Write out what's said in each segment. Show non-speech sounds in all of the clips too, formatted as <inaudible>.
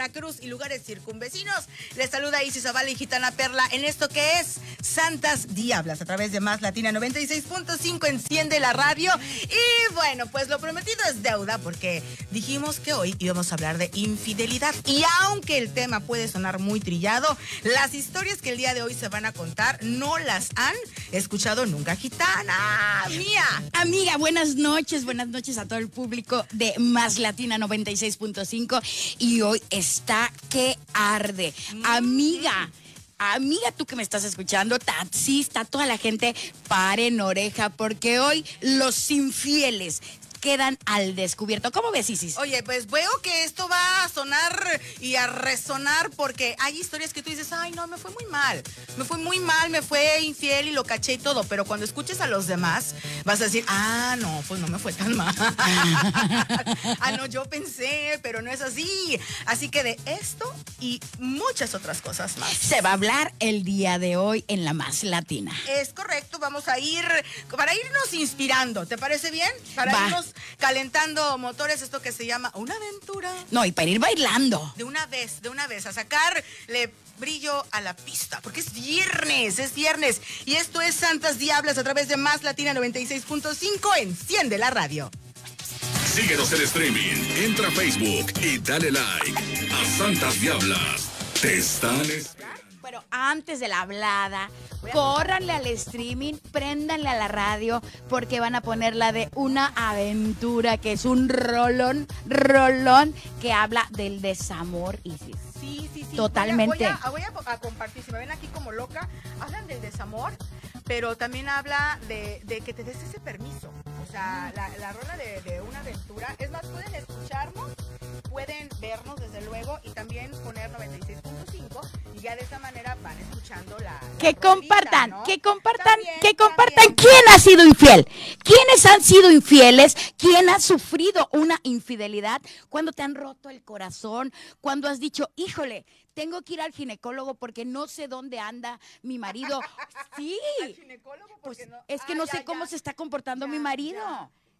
Veracruz y lugares circunvecinos. Les saluda Isis Zavala y Gitana Perla en esto que es Santas Diablas a través de Más Latina 96.5 enciende la radio y bueno, pues lo prometido es deuda porque dijimos que hoy íbamos a hablar de infidelidad y aunque el tema puede sonar muy trillado, las historias que el día de hoy se van a contar no las han escuchado nunca, Gitana. Mía. Amiga, buenas noches, buenas noches a todo el público de Más Latina 96.5 y hoy está que arde. Amiga. Amiga, tú que me estás escuchando, taxista, toda la gente, paren oreja, porque hoy los infieles quedan al descubierto. ¿Cómo ves, Isis? Oye, pues veo que esto va a sonar y a resonar porque hay historias que tú dices, ay, no, me fue muy mal. Me fue muy mal, me fue infiel y lo caché y todo. Pero cuando escuches a los demás, vas a decir, ah, no, pues no me fue tan mal. <laughs> ah, no, yo pensé, pero no es así. Así que de esto y muchas otras cosas más. Se va a hablar el día de hoy en la más latina. Es correcto, vamos a ir para irnos inspirando. ¿Te parece bien? Para Va. irnos calentando motores, esto que se llama una aventura. No, y para ir bailando. De una vez, de una vez, a sacarle brillo a la pista, porque es viernes, es viernes. Y esto es Santas Diablas a través de Más Latina 96.5. Enciende la radio. Síguenos en streaming, entra a Facebook y dale like a Santas Diablas. Te están esperando. Pero antes de la hablada, córranle al streaming, préndanle a la radio, porque van a poner la de una aventura, que es un rolón, rolón, que habla del desamor, Isis. Sí, sí, sí. Totalmente. Voy a, voy a- compartir, si me ven aquí como loca, hablan del desamor, pero también habla de, de que te des ese permiso. O sea, la, la rola de, de una aventura. Es más, pueden escucharnos, pueden vernos desde luego y también poner 96.5 y ya de esa manera van escuchando la... la Que compartan, ¿no? que compartan, También, que compartan. ¿Quién ha sido infiel? ¿Quiénes han sido infieles? ¿Quién ha sufrido una infidelidad? Cuando te han roto el corazón, cuando has dicho, híjole, tengo que ir al ginecólogo porque no sé dónde anda mi marido. <laughs> Sí, Al ginecólogo pues no- es que Ah, no ya, sé cómo ya. se está comportando mi marido.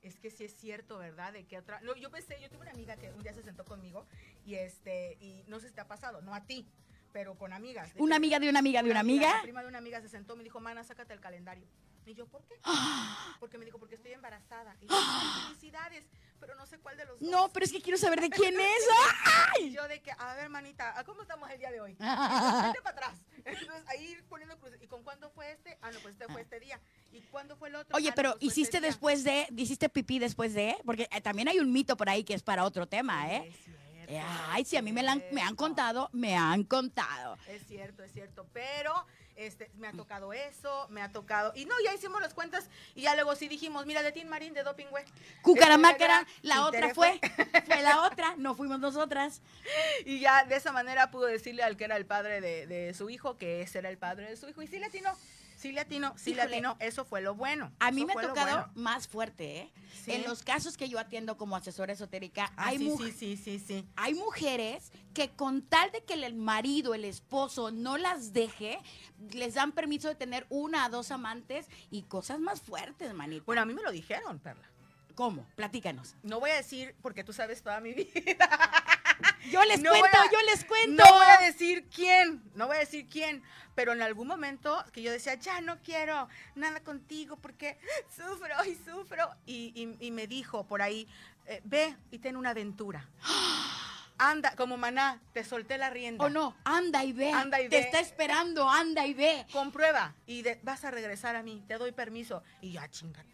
Es que sí es cierto, ¿verdad? De que otra. Yo pensé, yo tuve una amiga que un día se sentó conmigo y este, y no sé si te ha pasado, no a ti, pero con amigas. Una amiga de una amiga de una amiga. La prima de una amiga se sentó y me dijo, mana, sácate el calendario. Y yo, ¿por qué? <gasps> Porque me dijo, porque estoy embarazada. Y yo, <gasps> "Ay, felicidades, pero no sé cuál de los dos. No, pero es que quiero saber de <laughs> quién es. Yo de que, a ver, manita, ¿a ¿cómo estamos el día de hoy? <laughs> Vete para atrás. Entonces, ahí poniendo cruces. ¿Y con cuándo fue este? Ah, no, pues este fue este día. ¿Y cuándo fue el otro? Oye, Ah, no, pero pues ¿hiciste este después de, hiciste pipí después de? Porque eh, también hay un mito por ahí que es para otro tema, ¿eh? Cierto, Eh, Ay, sí, a mí me, la han, me han contado, me han contado. Es cierto, es cierto. Pero este, me ha tocado eso, me ha tocado. Y no, ya hicimos las cuentas y ya luego sí dijimos, mira, de Tin Marín, de Doping, güey. Cucaramácara, Este, la otra fue, <laughs> fue la otra, no fuimos nosotras. Y ya de esa manera pudo decirle al que era el padre de, de su hijo que ese era el padre de su hijo. Y sí le atinó, sí le atinó, sí le Híjole. atinó. Eso fue lo bueno. A mí me ha tocado bueno. más fuerte, ¿eh? Sí. En los casos que yo atiendo como asesora esotérica, Ah, hay, sí, mu- sí, sí, sí, sí. hay mujeres que con tal de que el marido, el esposo no las deje, les dan permiso de tener una o dos amantes y cosas más fuertes, manita. Bueno, a mí me lo dijeron, Perla. ¿Cómo? Platícanos. No voy a decir porque tú sabes toda mi <laughs> vida. <laughs> Yo les No cuento, a- yo les cuento. No voy a decir quién, no voy a decir quién, pero en algún momento que yo decía, ya no quiero nada contigo porque sufro y sufro. Y, y- y me dijo por ahí, eh, ve y ten una aventura. <gasps> Anda, como maná, te solté la rienda. O no, anda y ve. Anda y Te ve. está esperando, anda y ve. Comprueba y de- vas a regresar a mí, te doy permiso. Y ya, chinga.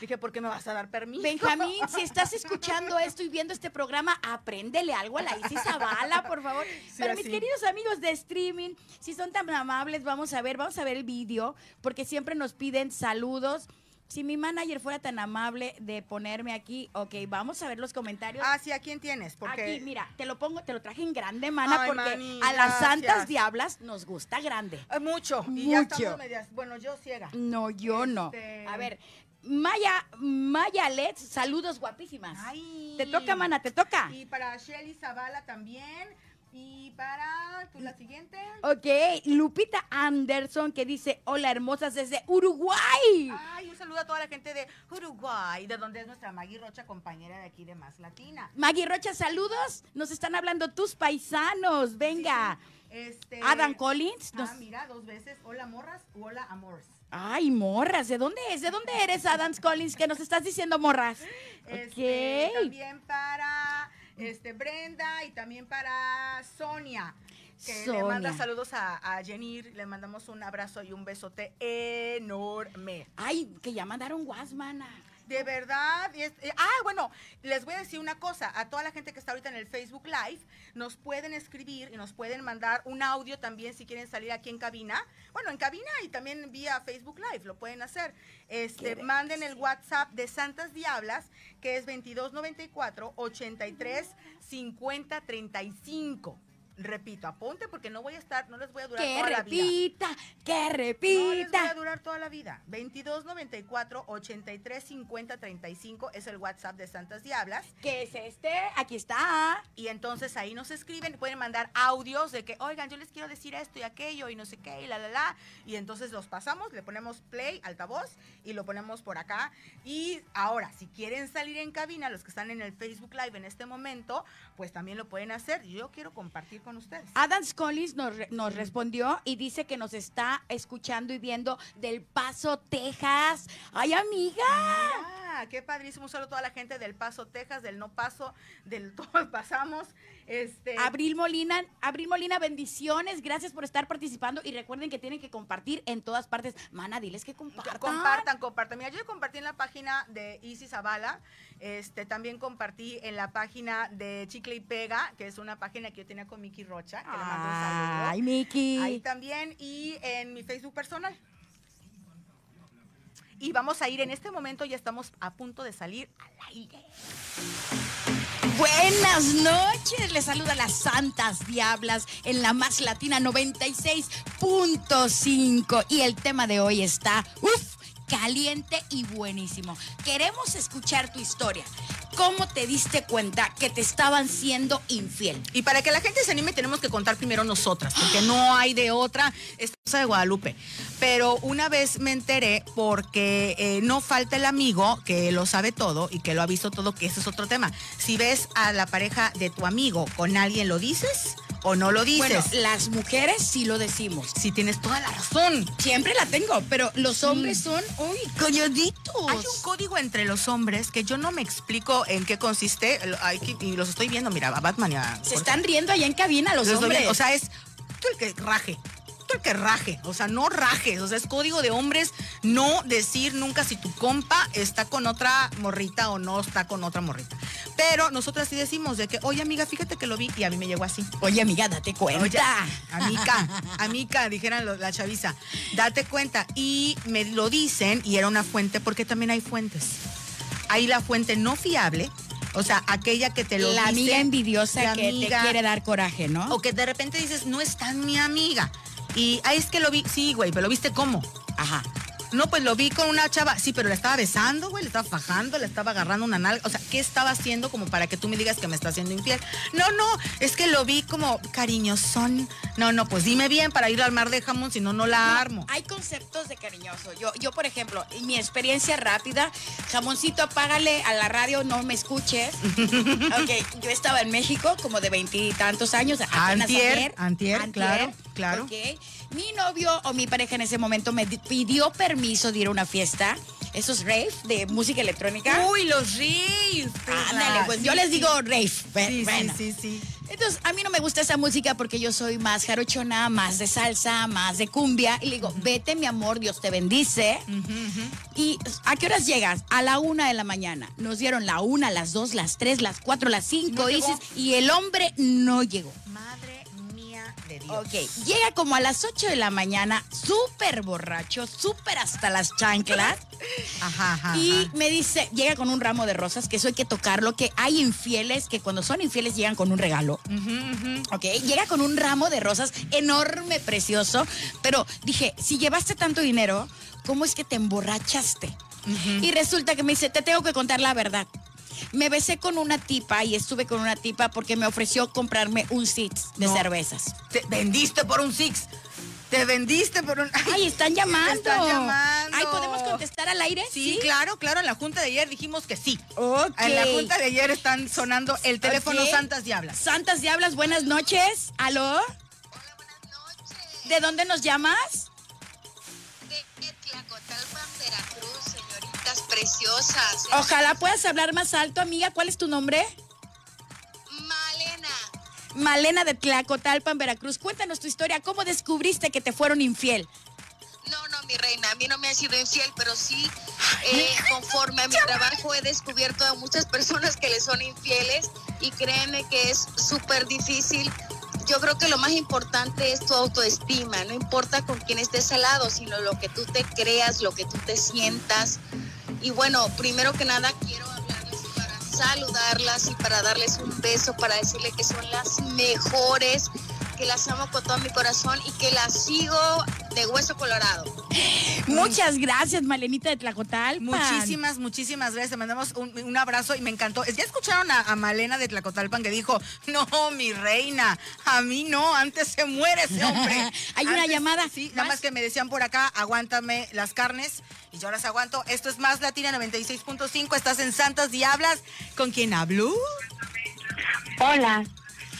Dije, ¿por qué me vas a dar permiso? Benjamín, si estás escuchando <laughs> esto y viendo este programa, apréndele algo a la Isis Zavala, por favor. Pero mis queridos amigos de streaming, si son tan amables, vamos a ver, vamos a ver el vídeo, porque siempre nos piden saludos. Si mi manager fuera tan amable de ponerme aquí, ok, vamos a ver los comentarios. Ah, sí, ¿a quién tienes? Porque Aquí, mira, te lo pongo, te lo traje en grande, mana, Ay, porque mani, a las santas diablas nos gusta grande. Eh, mucho. Y ya Mucho. estamos medias. Bueno, yo ciega. No, yo no. Este- A ver, Maya, Maya Let's, saludos guapísimas. Ay. Te toca, mana, te toca. Y para Shelly Zavala también. Y para tú la siguiente. Ok, Lupita Anderson que dice, hola hermosas desde Uruguay. Ay, un saludo a toda la gente de Uruguay, de donde es nuestra Maggie Rocha, compañera de aquí de Más Latina. Maggie Rocha, saludos. Nos están hablando tus paisanos. Venga. Este, Adam Collins. Ah, mira, dos veces. Hola, morras. Hola, amores. Ay, morras, ¿de dónde es? ¿De dónde eres, Adam Collins? Que nos estás diciendo morras. Este, Ok. También para este, Brenda y también para Sonia. Que le manda Sonia. saludos a, a Jenir. Le mandamos un abrazo y un besote enorme. Ay, que ya mandaron Guasmana. De verdad. es- eh, ah, bueno, les voy a decir una cosa. A toda la gente que está ahorita en el Facebook Live, nos pueden escribir y nos pueden mandar un audio también si quieren salir aquí en cabina. Bueno, en cabina y también vía Facebook Live lo pueden hacer. Este, manden el WhatsApp de Santas Diablas, que es 2294 83 50 35. Repito, apunte porque no voy a estar, no les voy a durar Que toda la vida. repita, que No les voy a repita. durar toda la vida. 2294 83 50 35 es el WhatsApp de Santas Diablas. ¿Qué es este? Aquí está. Y entonces ahí nos escriben, pueden mandar audios de que, oigan, yo les quiero decir esto y aquello y no sé qué y la, la, la. Y entonces los pasamos, le ponemos play, altavoz y lo ponemos por acá. Y ahora, si quieren salir en cabina, los que están en el Facebook Live en este momento, pues también lo pueden hacer. Yo quiero compartir con ustedes. Adam Collins nos, re- nos respondió y dice que nos está escuchando y viendo del Paso, Texas. ¡Ay, amiga! Ah, qué padrísimo. Un saludo a toda la gente del Paso, Texas, del No Paso, del <laughs> Todo Pasamos. Este, Abril Molina, Abril Molina, bendiciones. Gracias por estar participando y recuerden que tienen que compartir en todas partes. Mana, diles que compartan. Compartan, compartan. Mira, yo compartí en la página de Isis Zavala, este, también compartí en la página de Chicle y Pega, que es una página que yo tenía con Miki Rocha, que le mando un saludo. Ay, Miki. Ahí también y en mi Facebook personal. Y vamos a ir en este momento, ya estamos a punto de salir al aire. Buenas noches, les saluda las Santas Diablas en la Más Latina 96.5 y el tema de hoy está, uff, caliente y buenísimo. Queremos escuchar tu historia. ¿Cómo te diste cuenta que te estaban siendo infiel? Y para que la gente se anime tenemos que contar primero nosotras, porque no hay de otra. Es cosa de Guadalupe. Pero una vez me enteré porque eh, no falta el amigo que lo sabe todo y que lo ha visto todo, que ese es otro tema. Si ves a la pareja de tu amigo con alguien, ¿lo dices o no lo dices? Bueno, las mujeres sí lo decimos. si tienes toda la razón. Siempre la tengo, pero los hombres son, uy, calladitos. Hay un código entre los hombres que yo no me explico en qué consiste. Y los estoy viendo, mira, a Batman y a Se están riendo allá en cabina los Los hombres. O sea, es tú el que raje. El que raje. O sea, no rajes. O sea, es código de hombres no decir nunca si tu compa está con otra morrita o no está con otra morrita. Pero nosotras sí decimos de que, oye, amiga, fíjate que lo vi y a mí me llegó así. Oye, amiga, date cuenta. Oye, amica, <laughs> amica, dijeran la chaviza, date cuenta. Y me lo dicen, y era una fuente, porque también hay fuentes. Hay la fuente no fiable, o sea, aquella que te lo la dice. amiga envidiosa que amiga- te quiere dar coraje, ¿no? O que de repente dices, no es tan mi amiga. Y, es que lo vi, sí, güey, pero lo viste cómo. Ajá. No, pues lo vi con una chava, sí, pero la estaba besando, güey, le estaba fajando, le estaba agarrando una nalga. O sea, ¿qué estaba haciendo como para que tú me digas que me está haciendo infiel? No, no, es que lo vi como cariñosón. No, no, pues dime bien para ir al mar de jamón, si no, no la armo. Hay conceptos de cariñoso. Yo, yo, por ejemplo, en mi experiencia rápida, jamoncito, apágale a la radio, no me escuches. <laughs> ok, yo estaba en México como de veintitantos años. apenas Antier, antier, claro, claro. Ok. Mi novio o mi pareja en ese momento me di- pidió permiso de ir a una fiesta. Esos rave de música electrónica. Uy, los ríos. Ándale, pues yo les digo rave. Sí, Bueno. sí, sí, sí. Entonces, a mí no me gusta esa música porque yo soy más jarochona, más de salsa, más de cumbia. Y le digo, vete, mi amor, Dios te bendice. ¿Y a qué horas llegas? A la una de la mañana. Nos dieron la una, las dos, las tres, las cuatro, las cinco, No y el hombre no llegó. Madre de Dios. Ok, llega como a las 8 de la mañana, súper borracho, súper hasta las chanclas. <laughs> Ajá, ajá. Y ajá. me dice, llega con un ramo de rosas, que eso hay que tocarlo, que hay infieles que cuando son infieles llegan con un regalo. Ujú. Ok, llega con un ramo de rosas enorme, precioso, pero dije, si llevaste tanto dinero, ¿cómo es que te emborrachaste? Y resulta que me dice, te tengo que contar la verdad. Me besé con una tipa y estuve con una tipa porque me ofreció comprarme un six de No. cervezas. Te vendiste por un Six. Te vendiste por un. Ay, están <laughs> llamando. Están llamando. Ay, ¿podemos contestar al aire? Sí, claro, claro. En la junta de ayer dijimos que sí. Ok. En la junta de ayer están sonando el teléfono. Santas Diablas. Santas Diablas, buenas noches. ¿Aló? ¿De dónde nos llamas? de Tlacotalpan, Veracruz, preciosas. Ojalá puedas hablar más alto, amiga. ¿Cuál es tu nombre? Malena, Malena de Tlacotalpan, Veracruz. Cuéntanos tu historia. ¿Cómo descubriste que te fueron infiel? no, no, mi reina, a mí no me ha sido infiel, pero sí, eh, conforme a mi trabajo he descubierto a muchas personas que le son infieles y créeme que es súper difícil. Yo creo que lo más importante es tu autoestima, no importa con quién estés al lado, sino lo que tú te creas, lo que tú te sientas. Y bueno, primero que nada quiero hablarles para saludarlas y para darles un beso, para decirle que son las mejores, que las amo con todo mi corazón y que las sigo de hueso colorado. Muchas gracias, Malenita de Tlacotalpan. Muchísimas, muchísimas gracias. Te mandamos un, un abrazo y me encantó. ¿Ya escucharon a, a Malena de Tlacotalpan que dijo, no, mi reina, a mí no, antes se muere ese hombre? <laughs> Hay una llamada. Sí, nada ¿Más? más que me decían por acá, aguántame las carnes y yo las aguanto. Esto es Más Latina 96.5, estás en Santas Diablas. ¿Con quién hablo? Hola,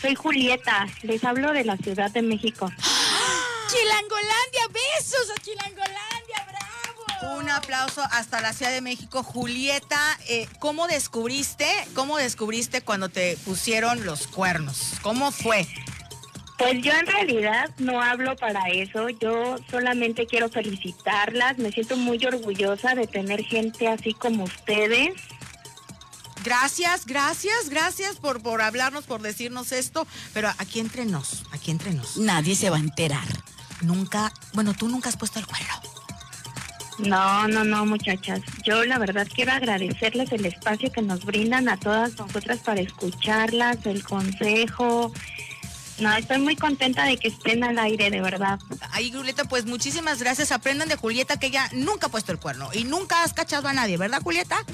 soy Julieta, les hablo de la Ciudad de México. Chilangolandia, besos a Chilangolandia, bravo. Un aplauso hasta la Ciudad de México. Julieta, eh, ¿cómo descubriste, cómo descubriste cuando te pusieron los cuernos? ¿Cómo fue? Pues yo en realidad no hablo para eso, yo solamente quiero felicitarlas, me siento muy orgullosa de tener gente así como ustedes. Gracias, gracias, gracias por, por hablarnos, por decirnos esto. Pero aquí entre nos, aquí entre nos. Nadie se va a enterar. Nunca, bueno, tú nunca has puesto el cuerno. No, no, no, muchachas. Yo la verdad quiero agradecerles el espacio que nos brindan a todas nosotras para escucharlas, el consejo. No, estoy muy contenta de que estén al aire, de verdad. Ahí, Julieta, pues muchísimas gracias. Aprendan de Julieta que ella nunca ha puesto el cuerno y nunca has cachado a nadie, ¿verdad, Julieta?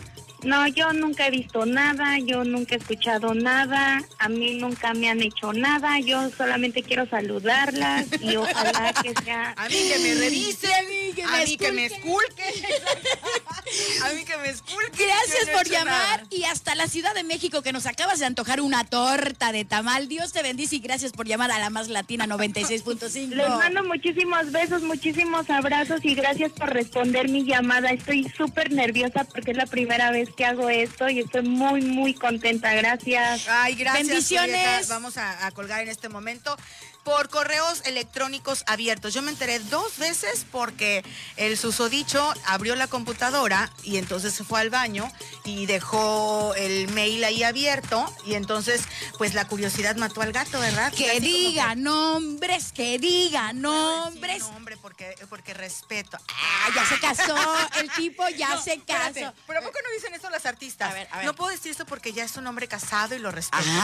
No, yo nunca he visto nada, yo nunca he escuchado nada, a mí nunca me han hecho nada, yo solamente quiero saludarlas y ojalá que sea... <laughs> A mí que me revisen, <laughs> a mí que me a mí que me esculquen. <laughs> a mí que me esculquen. Gracias por llamar nada. y hasta la Ciudad de México que nos acabas de antojar una torta de tamal. Dios te bendice y gracias por llamar a la más latina 96.5. Les mando muchísimos besos, muchísimos abrazos y gracias por responder mi llamada. Estoy súper nerviosa porque es la primera vez que hago esto y estoy muy, muy contenta. Gracias. Ay, gracias. Bendiciones. Julieta. Vamos a, a colgar en este momento por correos electrónicos abiertos. Yo me enteré dos veces porque el susodicho abrió la computadora y entonces se fue al baño y dejó el mail ahí abierto y entonces pues la curiosidad mató al gato, ¿verdad? Que diga nombres, que diga nombres. nombre, porque, porque respeto. Ah, ya se casó, el tipo ya No, se espérate, casó. Pero ¿a poco no dicen eso las artistas? A ver, a ver. No puedo decir esto porque ya es un hombre casado y lo respeto. <laughs>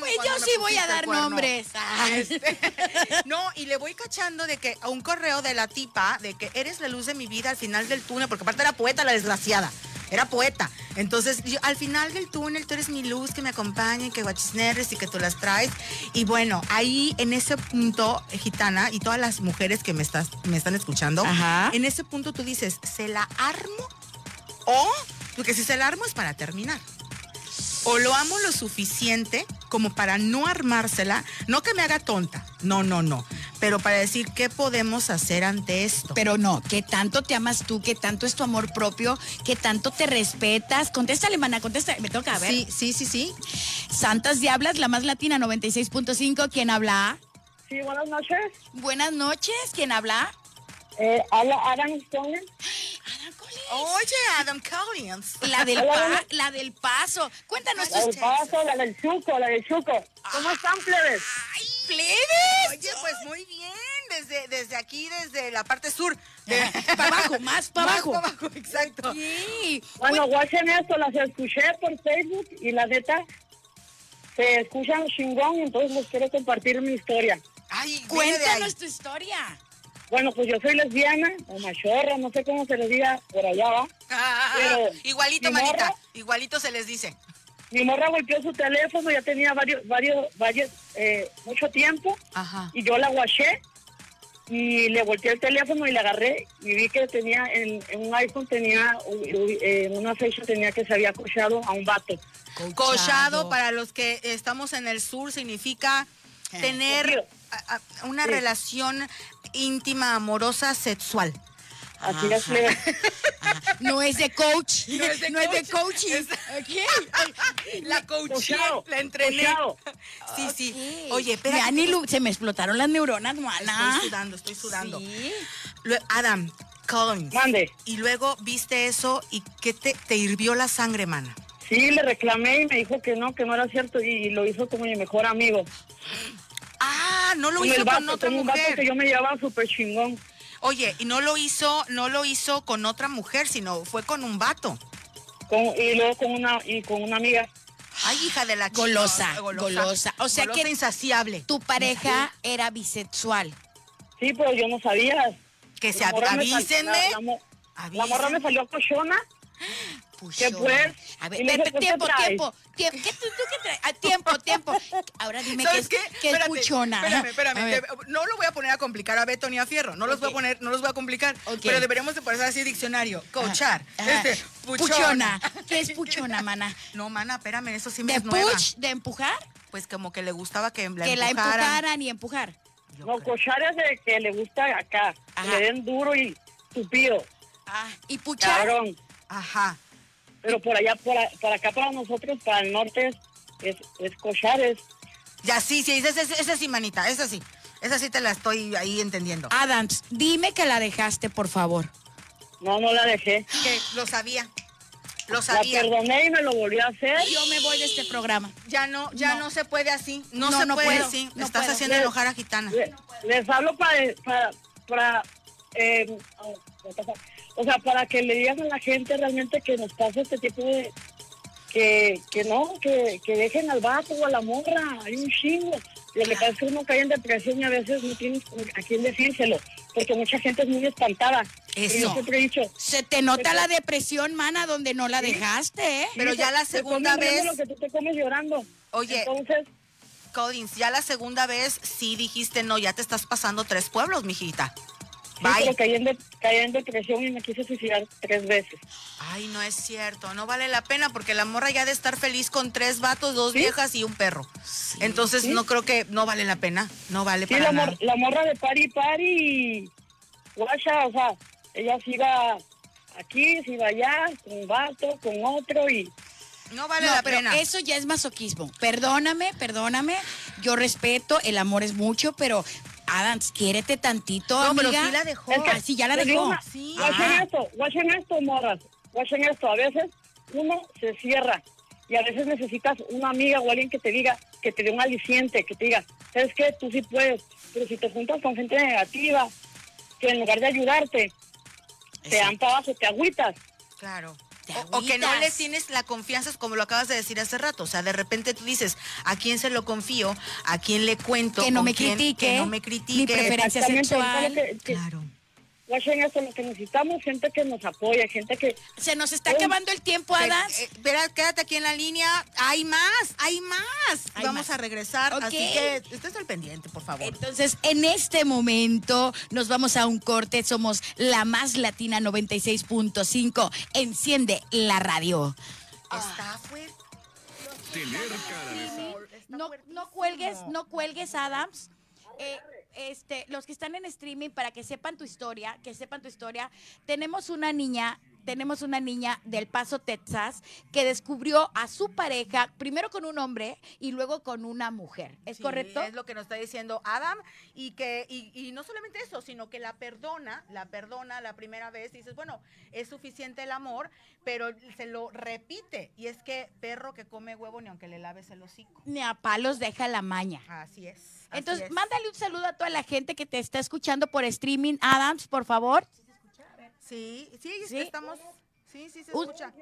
Pues Cuando yo sí voy a el dar cuerno. nombres. Ay. <laughs> Este, no, y le voy cachando de que a un correo de la tipa, de que eres la luz de mi vida al final del túnel, porque aparte era poeta la desgraciada. Era poeta. Entonces, yo, al final del túnel, tú eres mi luz que me acompaña y que guachisneres y que tú las traes. Y bueno, ahí en ese punto, gitana, y todas las mujeres que me, estás, me están escuchando, Ajá. en ese punto tú dices, ¿se la armo? O, porque si se la armo es para terminar. O lo amo lo suficiente como para no armársela, no que me haga tonta, no, no, no, pero para decir qué podemos hacer ante esto. Pero no, que tanto te amas tú, que tanto es tu amor propio, que tanto te respetas. Contéstale, mana, contéstale. Me toca, a ver. sí, sí, sí, sí. Santas Diablas, la más latina 96.5. ¿Quién habla? Sí, buenas noches. Buenas noches. ¿Quién habla? Eh, Adam Stone. Ana Collins. Oye, Adam Collins. La del, pa- la del paso. Cuéntanos tus la del Chuco, la del Chuco. ¿Cómo están, plebes? ¡Ay, plebes! Oye, pues muy bien, desde, desde aquí, desde la parte sur. De, <laughs> Para abajo, más para abajo. para abajo, exacto. Sí. Bueno, guachen esto, las escuché por Facebook y la neta se escuchan chingón, entonces les quiero compartir mi historia. Ay. Cuéntanos tu historia. Bueno, pues yo soy lesbiana o machorra, no sé cómo se les diga por allá, ¿va? Ah, Pero, igualito, manita. morra- Igualito se les dice. Mi morra golpeó su teléfono, ya tenía varios, varios, varios, eh, mucho tiempo, Ajá. y yo la guaché y le volteé el teléfono y le agarré y vi que tenía en, en un iPhone tenía eh, en una fecha tenía que se había cochado a un vato. Cochado, para los que estamos en el sur, significa tener Cogido. a- a- una Sí. relación íntima, amorosa, sexual. Así es, No es de coach. <laughs> No es de No es de coach. coaching. Es-. <laughs> La coaché, la entrené. cochado. Sí, sí. Ok. Oye, ilu- se me explotaron las neuronas, mana. Estoy sudando, estoy sudando. Sí. Adam, Collins. Mande. Y luego viste eso y que te, te hirvió la sangre, mana. Sí, le reclamé y me dijo que no, que no era cierto y lo hizo como mi mejor amigo. Ah, no lo Con hizo con otra con un vato que mujer. yo me llevaba súper chingón. Oye, y no lo hizo, no lo hizo con otra mujer, sino fue con un vato. Con, y luego con una y con una amiga. Ay, hija de la chica. Golosa, golosa. O sea Golosa que- insaciable. Tu pareja era bisexual. Sí, pero yo no sabía. Que se avísenme. La, la mo- la morra me salió cochona. ¿Qué pues? A ver, Y le dije, Pepe, ¿qué tiempo, traes? tiempo, tiempo. ¿Qué, tú, tú qué traes? Ah, tiempo, tiempo. Ahora dime qué ¿Sabes es, qué? qué es puchona. Espérame, espérame. Te- No lo voy a poner a complicar a Beto ni a Fierro. No los voy a poner, no los voy a complicar. Pero deberíamos de poner así diccionario. Coachar. Ajá. Este, Puchona. ¿Qué es puchona, mana? <laughs> No, mana, espérame, eso sí me ¿De puch? ¿De empujar? Pues como que le gustaba que la que la empujaran. empujaran y empujar. Yo No, cochar es de que le gusta acá. que. Le den duro y tupido. Ah, ¿y puchar? Cabrón. Ajá. Pero por allá, por, a- por acá para nosotros, para el norte, es, es, es cochar, es Ya sí, sí, esa, esa, esa sí, manita, esa sí. Esa sí te la estoy ahí entendiendo. Adams, dime que la dejaste, por favor. No, no la dejé. Que lo sabía. Lo La sabía. perdoné y me lo volví a hacer. Yo me voy de este programa. Ya no, ya no, No. se puede así. No, No, se no puede puedo, así. no Estás puedo. haciendo enojar a Gitana. Le- Les hablo para, para, para eh, o sea, para que le digan a la gente realmente que nos pasa este tipo de, que, que no, que, que dejen al vato o a la morra, hay un chingo. Lo que pasa es que uno cae en depresión y a veces no tienes a quién decírselo, porque mucha gente es muy espantada. Eso. Yo siempre he dicho, Se te nota la depresión, mana, donde no la dejaste, ¿eh? Pero ya la segunda vez- Lo que tú te comes llorando. Oye. Entonces, Collins, ya la segunda vez sí dijiste, no, ya te estás pasando tres pueblos, mijita. Sí, pero Bye. caí en, de- caí en depresión y me quise suicidar tres veces. Ay, no es cierto, no vale la pena porque la morra ya de estar feliz con tres vatos, dos ¿Sí? viejas y un perro. Entonces ¿Sí? no creo que no vale la pena, no vale Sí, para la, nada. mor- la morra de pari pari y guacha, o sea, ella se iba aquí, se iba allá, con un vato, con otro y No vale No, la pero pena. eso ya es masoquismo. Perdóname, perdóname. Yo respeto, el amor es mucho, pero Adams, quiérete tantito, No, pero amiga. sí la dejó. Es que- Ah, sí, ya la dejó. una- Sí. Guachen esto, guachen esto, morras, guachen esto, a veces uno se cierra y a veces necesitas una amiga o alguien que te diga, que te dé un aliciente, que te diga, ¿sabes qué? Tú sí puedes, pero si te juntas con gente negativa, que en lugar de ayudarte, te dan para abajo, te agüitas. Claro. Te O, o que no le tienes la confianza, como lo acabas de decir hace rato. O sea, de repente tú dices, ¿a quién se lo confío? ¿A quién le cuento? Que no ¿Con me quién? critique. Que no me Mi critique. preferencia Exactamente, sexual. Claro. Guachen esto, lo que necesitamos, gente que nos apoya, gente que... Se nos está acabando el tiempo, Adams. eh, espera, quédate aquí en la línea. Hay más, hay más. Hay Vamos más. a regresar. Ok. Así que estés al pendiente, por favor. Entonces, en este momento nos vamos a un corte. Somos la más latina 96.5. Enciende la radio. Está fuerte. Tener cara de. No, no cuelgues, no cuelgues, Adams. Eh, este, los que están en streaming, para que sepan tu historia, que sepan tu historia, tenemos una niña, tenemos una niña del Paso, Texas, que descubrió a su pareja, primero con un hombre y luego con una mujer. ¿Es Sí, correcto? Es lo que nos está diciendo Adam y que y, y no solamente eso, sino que la perdona, la perdona la primera vez. Dices, bueno, es suficiente el amor, pero se lo repite y es que perro que come huevo ni aunque le laves el hocico. Ni a palos deja la maña. Así es. Entonces, es. mándale un saludo a toda la gente que te está escuchando por streaming, Adams, por favor. Sí, sí, Sí. estamos. Sí, sí se Un- escucha.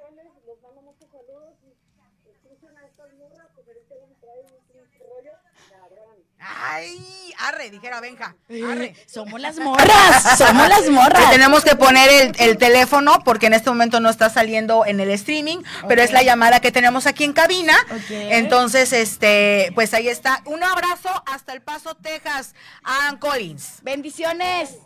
Ay, arre, dijera Benja. Arre. Somos las morras, somos las Le morras. tenemos que poner el, el teléfono porque en este momento no está saliendo en el streaming, pero es la llamada que tenemos aquí en cabina. Entonces, este, pues ahí está. Un abrazo hasta El Paso, Texas, Ann Collins. Bendiciones.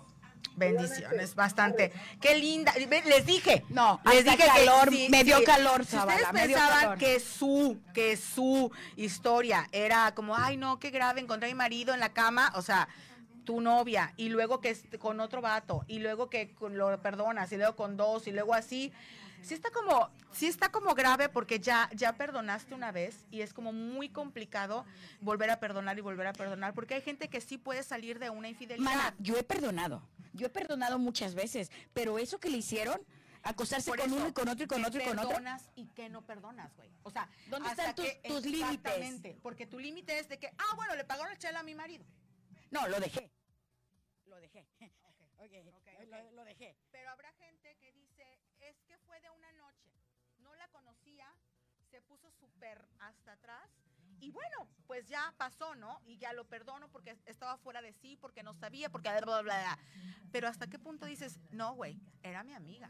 Bendiciones, bastante. Qué linda. Les dije. No, les dije calor, que me dio calor, Si ustedes pensaban calor. que su, que su historia era como, ay no, qué grave, encontré a mi marido en la cama, o sea, tu novia, y luego que con otro vato, y luego que lo perdonas, y luego con dos, y luego así. Sí está como, sí está como grave porque ya, ya perdonaste una vez y es como muy complicado volver a perdonar y volver a perdonar porque hay gente que sí puede salir de una infidelidad. Mana, yo he perdonado. Yo he perdonado muchas veces, pero eso que le hicieron, acostarse Por con eso, uno y con otro y con ¿qué otro y con otro. perdonas y qué no perdonas, güey? O sea, ¿Dónde están tus- tus límites? Exactamente, porque tu límite es de que, ah, bueno, le pagaron el chela a mi marido. No, lo dejé. Lo dejé. Ok, <laughs> ok. Lo, lo dejé. Pero habrá gente que dice, es que fue de una noche, no la conocía, se puso súper hasta atrás y bueno, pues ya pasó, ¿no? Y ya lo perdono porque estaba fuera de sí, porque no sabía, porque bla, bla, bla, bla. Pero hasta qué punto dices, no, güey, era mi amiga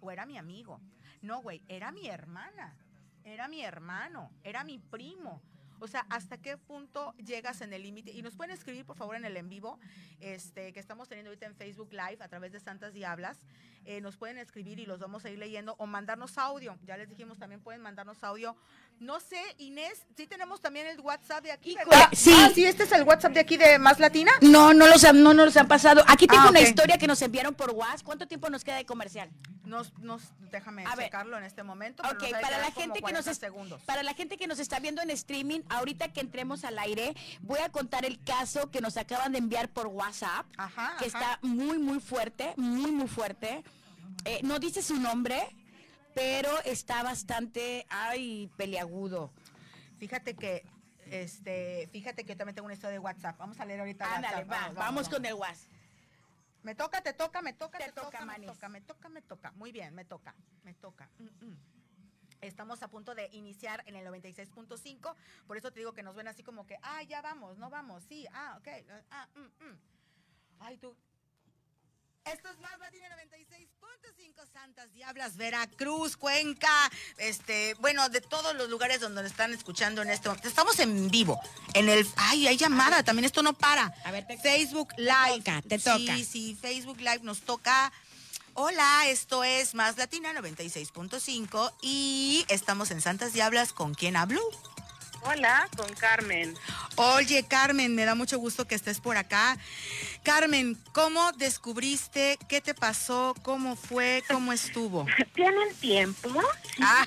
o era mi amigo. No, güey, era mi hermana, era mi hermano, era mi primo. O sea, ¿hasta qué punto llegas en el límite? Y nos pueden escribir, por favor, en el en vivo, este, que estamos teniendo ahorita en Facebook Live a través de Santas Diablas. Eh, nos pueden escribir y los vamos a ir leyendo o mandarnos audio. Ya les dijimos, también pueden mandarnos audio. No sé, Inés, sí tenemos también el WhatsApp de aquí. Sí. Ah, sí, este es el WhatsApp de aquí de Más Latina. No, no los han, no nos han pasado. Aquí tengo Ah, una historia que nos enviaron por WhatsApp. ¿Cuánto tiempo nos queda de comercial? Nos, nos, déjame A ver. checarlo en este momento. pero Ok, para la gente que nos 40 es- segundos. para la gente que nos está viendo en streaming, ahorita que entremos al aire, voy a contar el caso que nos acaban de enviar por WhatsApp, Ajá, que ajá. está muy muy fuerte, muy muy fuerte. Eh, no dice su nombre, pero está bastante, ay, peliagudo. Fíjate que, este, fíjate que yo también tengo una historia de WhatsApp. Vamos a leer ahorita Ándale, WhatsApp. va, vamos, con el WhatsApp. Me toca, te toca, me toca, Te te, toca, toca, me toca, me toca, me toca. Muy bien, me toca, me toca. Mm, mm. Estamos a punto de iniciar en el 96.5, por eso te digo que nos ven así como que, ah, ya vamos, no vamos, sí, ah, ok, ah, mm, mm. Ay, tú. Esto es más Latina 96.5, Veracruz, Cuenca, este, bueno, de todos los lugares donde nos están escuchando en este momento. Estamos en vivo, en el, ay, hay llamada, también esto no para. A ver, te- Facebook Live. toca, te Sí, toca. sí, Facebook Live nos toca. Hola, esto es Más Latina 96.5 y estamos en Santas Diablas. ¿Con quién hablo? Hola, con Carmen. Oye, Carmen, me da mucho gusto que estés por acá. Carmen, ¿cómo descubriste? ¿Qué te pasó? ¿Cómo fue? ¿Cómo estuvo? <laughs> ¿Tienen tiempo? Ah,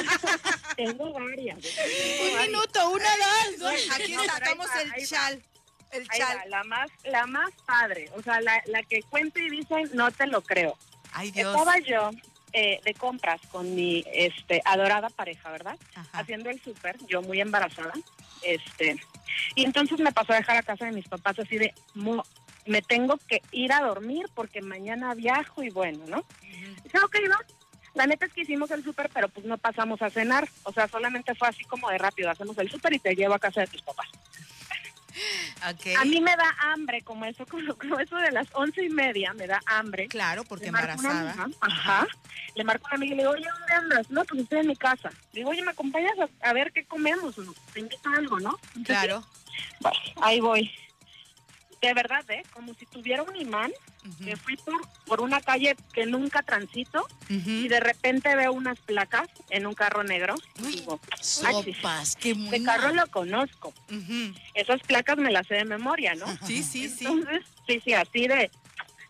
<laughs> Tengo varias. Un minuto, una, dos, dos. aquí No, sacamos va, el chal. El chal. va, la más, la más padre. O sea, la, la que cuenta y dicen, no te lo creo. Ay, Dios. Estaba yo eh, de compras con mi este, adorada pareja, ¿verdad? Ajá. Haciendo el súper, yo muy embarazada. este Y entonces me pasó a dejar a casa de mis papás así de, "Mo, me tengo que ir a dormir porque mañana viajo y bueno, ¿no? Dije, ok, no. La neta es que hicimos el súper, pero pues no pasamos a cenar. O sea, solamente fue así como de rápido. Hacemos el súper y te llevo a casa de tus papás. <laughs> A mí me da hambre, como eso, <laughs> como, como eso de las once y media, me da hambre. Claro, porque embarazada. amiga, Ajá. Le marco a una amiga y le digo, oye, ¿dónde andas? No, pues estoy en mi casa. Le digo, oye, ¿me acompañas a, a ver qué comemos? Te invito a algo, ¿no? Entonces, Claro. Bueno, ahí voy. De verdad, ¿eh? Como si tuviera un imán, Ujú, que fui por, por una calle que nunca transito y de repente veo unas placas en un carro negro. Y Uy, digo, "Ay, sí, Sopas, qué muy este carro lo conozco. Esas placas me las sé de memoria, ¿no? Sí, sí, sí. Entonces, sí, sí, así de...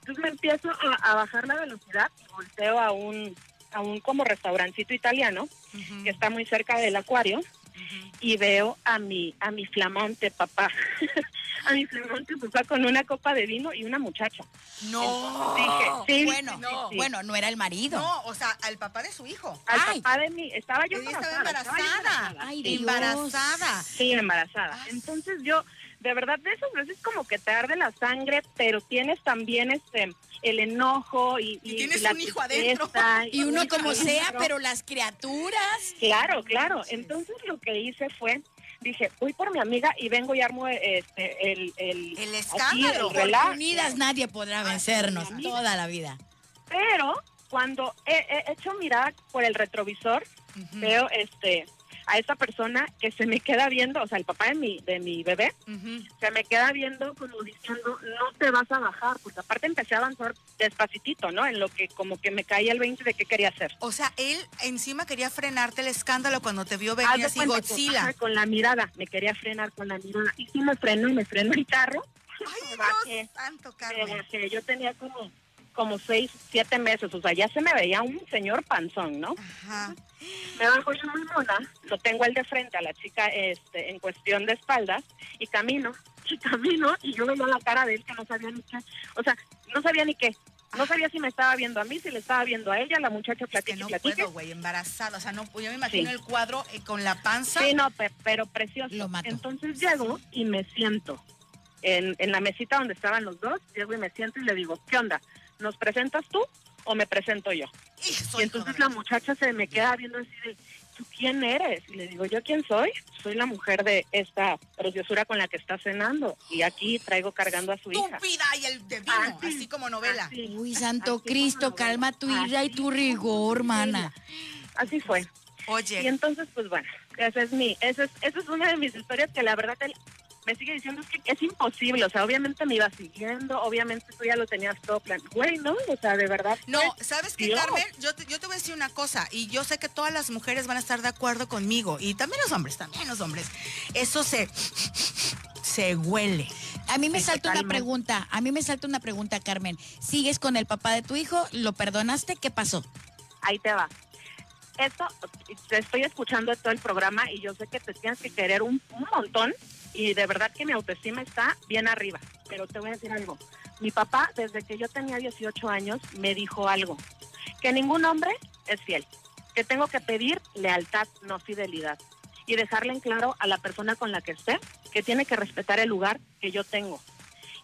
Entonces me empiezo a, a bajar la velocidad y volteo a un, a un como restaurancito italiano que está muy cerca del acuario. Y veo a mi, a mi flamante papá. <laughs> a mi flamante papá con una copa de vino y una muchacha. No. Dije, sí, bueno, no. Bueno, no era el marido. No, o sea, al papá de su hijo. Al Ay. papá de mi... Estaba yo embarazada. estaba estaba yo embarazada. embarazada. Ay, Dios. embarazada. Sí, embarazada. Entonces yo de verdad de esas veces como que te arde la sangre, pero tienes también este el enojo y, Y tienes la un hijo adentro. tristeza <laughs> Y uno un como sea, pero las criaturas. Claro, claro. Entonces lo que hice fue, dije, voy por mi amiga y vengo y armo este, el, el, El aquí escándalo. el relajo. Unidas nadie podrá vencernos toda la vida. Pero cuando he, he hecho mirada por el retrovisor, veo este a esa persona que se me queda viendo, o sea, el papá de mi, de mi bebé, se me queda viendo como diciendo, no te vas a bajar, porque aparte empecé a avanzar despacitito, ¿no? En lo que como que me caía el 20 de qué quería hacer. O sea, él encima quería frenarte el escándalo cuando te vio venir así Godzilla. ajá, con la mirada, me quería frenar con la mirada. Y sí me frenó y me frenó el carro. Ay. Dios bajé. Yo tenía como, como seis, siete meses, o sea, ya se me veía un señor panzón, ¿no? Ajá. Me bajo yo muy mona, lo tengo al de frente a la chica este, en cuestión de espaldas y camino, y camino y yo veía la cara de él que no sabía ni qué, o sea, no sabía ni qué, no sabía si me estaba viendo a mí, si le estaba viendo a ella, la muchacha Es que platica no platica. puedo, güey, embarazada. O sea, no, yo me imagino Sí. el cuadro eh, con la panza. Sí, no, pe- pero precioso. Lo mato. Entonces llego y me siento en, en la mesita donde estaban los dos, llego y me siento y le digo, ¿qué onda? ¿Nos presentas tú o me presento yo? Hijo, Y entonces la muchacha se me queda viendo así de, ¿tú quién eres? Y le digo, ¿yo quién soy? Soy la mujer de esta preciosura con la que está cenando. Y aquí traigo cargando a su hija. Estúpida y el de vino, Así, así como novela. así, Uy, santo así Cristo, calma tu ira y tu rigor, como mana. Así fue. Y Oye, entonces, pues bueno, esa es mi, esa es, esa es una de mis historias que la verdad me sigue diciendo es que es imposible, o sea, obviamente me iba siguiendo, obviamente tú ya lo tenías todo plan, güey, no, o sea, de verdad. no, pues, ¿sabes qué, Dios. Carmen? Yo te, yo te voy a decir una cosa, y yo sé que todas las mujeres van a estar de acuerdo conmigo, y también los hombres, también los hombres. Eso se, se huele. A mí me salta una pregunta, a mí me salta una pregunta, Carmen. ¿Sigues con el papá de tu hijo? ¿Lo perdonaste? ¿Qué pasó? ahí te va. Esto, te estoy escuchando todo el programa y yo sé que te tienes que querer un, un montón y de verdad que mi autoestima está bien arriba. Pero te voy a decir algo. Mi papá, desde que yo tenía 18 años, me dijo algo. Que ningún hombre es fiel. Que tengo que pedir lealtad, no fidelidad. Y dejarle en claro a la persona con la que esté que tiene que respetar el lugar que yo tengo.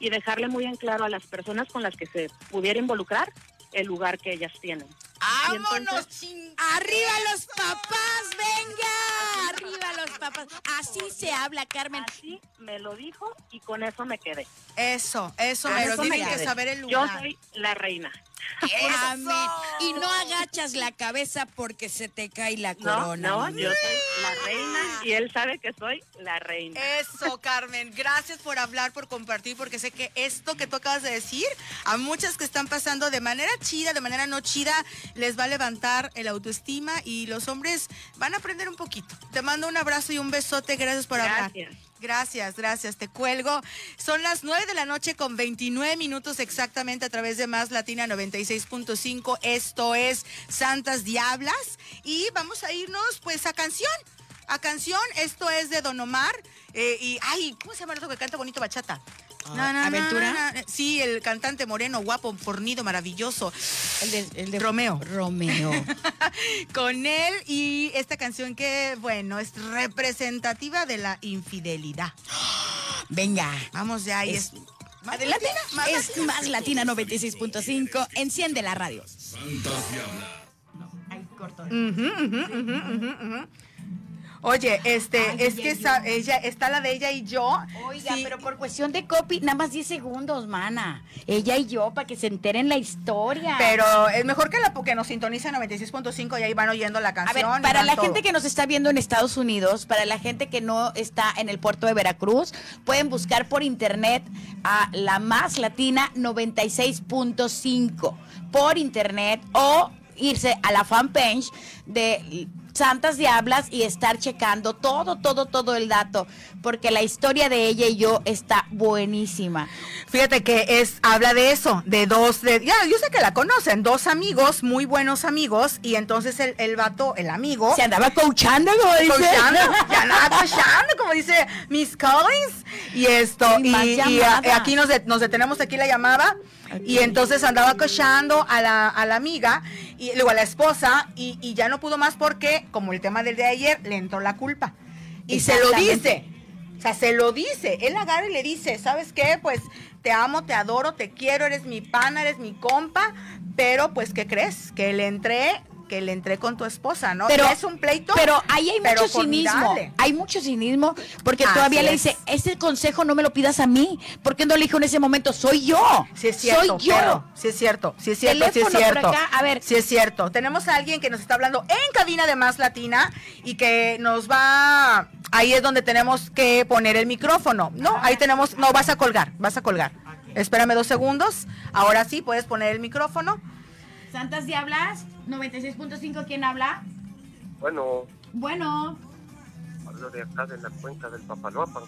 Y dejarle muy en claro a las personas con las que se pudiera involucrar el lugar que ellas tienen. ¡Vámonos, entonces-! ¡Arriba los papás! ¡Venga! ¡Arriba los papás! Así se habla, Carmen. Así me lo dijo y con eso me quedé. Eso, eso, pero eso tienen me que saber el Yo lugar. soy la reina. Amén. Y no agachas la cabeza porque se te cae la No, corona. no, mi yo soy la reina y él sabe que soy la reina. Eso, Carmen. Gracias por hablar, por compartir, porque sé que esto que tú acabas de decir, a muchas que están pasando de manera chida, de manera no chida, les va a levantar el autoestima y los hombres van a aprender un poquito. Te mando un abrazo y un besote. Gracias por hablar. Gracias. Gracias, gracias. Te cuelgo. Son las 9 de la noche con 29 minutos exactamente a través de Más Latina 96.5. Esto es Santas Diablas. Y vamos a irnos pues a canción. A canción, esto es de Don Omar. eh, y, ay, ¿cómo se llama el otro que canta bonito bachata? Ah, ¿Aventura? na, na. Sí, el cantante moreno, guapo, fornido, maravilloso. El de, el de Romeo. Romeo. <laughs> Con él y esta canción que, bueno, es representativa de la infidelidad. <gasps> Venga. Vamos ya, y Es- es... ¿Más latina? ¿Más Es latina? más Latina 96.5. Enciende la radio. Santas Diablas. Oye, este, Ay, es que esa- ella, está la de ella y yo. Oiga, Sí, pero por cuestión de copy, nada más 10 segundos, mana. Ella y yo, para que se enteren la historia. Pero es mejor que la que nos sintoniza 96.5 y ahí van oyendo la A ver, canción. para la todo. gente que nos está viendo en Estados Unidos, para la gente que no está en el puerto de Veracruz, pueden buscar por internet a la más latina 96.5 por internet o irse a la fanpage de Santas Diablas y estar checando todo, todo, todo el dato, porque la historia de ella y yo está buenísima. Fíjate que es, habla de eso, de dos, de, ya, yo sé que la conocen, dos amigos, muy buenos amigos, y entonces el, el vato, el amigo, Se andaba coachando, como dice. coachando, <laughs> ya nada coachando, como dice Miss Collins, y esto, Y a- aquí nos, de- nos detenemos aquí la llamada, y entonces andaba coachando a la, a la amiga, y luego a la esposa, y, y ya no pudo más porque, como el tema del de ayer, le entró la culpa. Y se lo dice. O sea, se lo dice. Él agarra y le dice, ¿sabes qué? Pues te amo, te adoro, te quiero, eres mi pana, eres mi compa. Pero, pues, ¿qué crees? Que le entré, que le entré con tu esposa, ¿no? Pero- es un pleito. Pero ahí hay pero mucho cinismo. formidable. Hay mucho cinismo porque Así todavía le dice, ese consejo no me lo pidas a mí. ¿Por qué no le dijo en ese momento? Soy yo. Sí es cierto, Soy yo. pero sí es cierto, sí es cierto, sí es Teléfono por cierto. acá, a ver. Sí es cierto. Tenemos a alguien que nos está hablando en cabina de Más Latina y que nos va ahí es donde tenemos que poner el micrófono. No, ahí tenemos, no, vas a colgar, vas a colgar. Espérame dos segundos. Ahora sí puedes poner el micrófono. Santas Diablas, 96.5, ¿quién habla? Bueno, Bueno, hablo de acá de la cuenca del Papaloapan.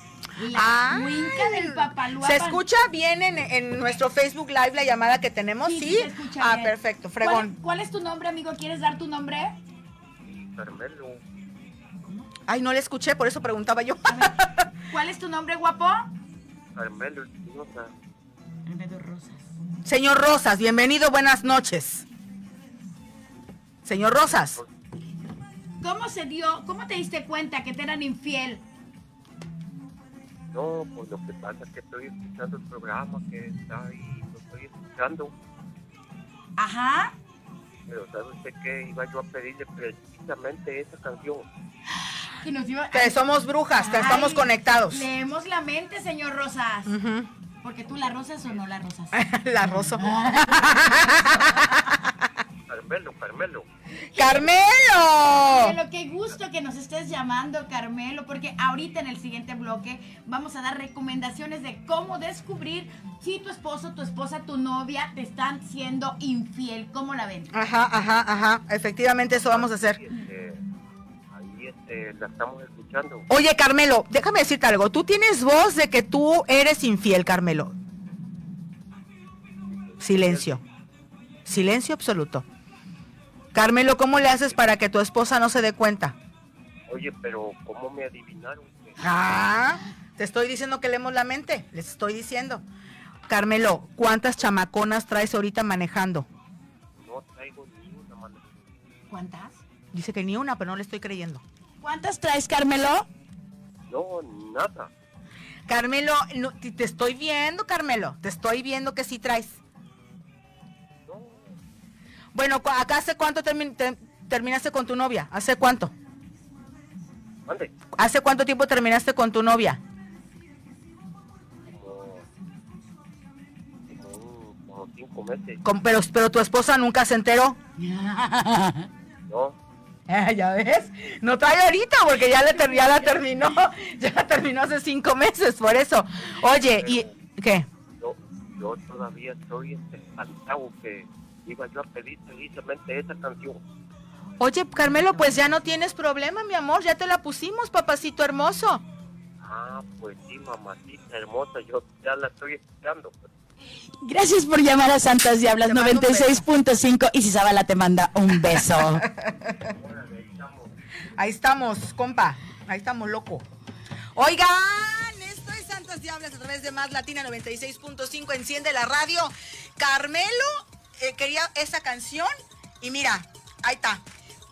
la Ah. cuenca del Papaluapan. ¿Se escucha bien en, en nuestro Facebook Live la llamada que tenemos? Sí, Sí. sí se escucha ah, bien. perfecto, ¿Cuál, fregón. cuál es tu nombre, amigo? ¿Quieres dar tu nombre? Carmelo, Ay, no le escuché, por eso preguntaba yo. ¿Cuál es tu nombre, guapo? Carmelo Espinosa. Señor Rosas, bienvenido, buenas noches. Señor Rosas. ¿Cómo se dio, cómo te diste cuenta que te eran infiel? No, pues lo que pasa es que estoy escuchando el programa que está ahí, lo estoy escuchando. Ajá. Pero ¿sabe usted qué? Iba yo a pedirle precisamente esa canción. Que nos iba- Que somos brujas, que Ay, estamos conectados. Leemos la mente, señor Rosas. Porque tú la rosas o no la rosas. <laughs> La Rosa. <laughs> Carmelo, Carmelo. ¡Carmelo! Pero qué gusto que nos estés llamando, Carmelo, porque ahorita en el siguiente bloque vamos a dar recomendaciones de cómo descubrir si tu esposo, tu esposa, tu novia te están siendo infiel. ¿Cómo la ven? Ajá, ajá, ajá. Efectivamente, eso vamos a hacer. Este, ahí este, la estamos escuchando. Oye, Carmelo, déjame decirte algo. Tú tienes voz de que tú eres infiel, Carmelo. Silencio. Silencio absoluto. Carmelo, ¿cómo le haces para que tu esposa no se dé cuenta? Oye, pero ¿cómo me adivinaron? Ah, te estoy diciendo que leemos la mente. Les estoy diciendo. Carmelo, ¿cuántas chamaconas traes ahorita manejando? No traigo ni una mano. ¿Cuántas? Dice que ni una, pero no le estoy creyendo. ¿Cuántas traes, Carmelo? No, nada. Carmelo, no, te te estoy viendo, Carmelo. Te estoy viendo que sí traes. No, Bueno, acá hace cuánto termi- te- terminaste con tu novia? ¿Hace cuánto? mande. ¿Hace cuánto tiempo terminaste con tu novia? Como, cinco meses. Con- pero, pero tu esposa nunca se enteró. <laughs> No, Ah, <laughs> ya ves, no trae ahorita porque ya, le ter- ya la terminó, <laughs> ya la terminó hace cinco meses, por eso. Oye, ¿y qué? yo, yo todavía estoy este, espantado que iba yo a pedir precisamente esa canción. Oye, Carmelo, pues ya no tienes problema, mi amor, ya te la pusimos, papacito hermoso. Ah, pues sí, mamacita hermosa, yo ya la estoy escuchando. pues. Gracias por llamar a Santas Diablas Te mando un 96.5 y si Zabala te manda un beso. <laughs> Ahí estamos, compa, ahí estamos, loco. Oigan, esto es Santas Diablas a través de Más Latina 96.5, enciende la radio. Carmelo eh, quería esa canción y mira, ahí está.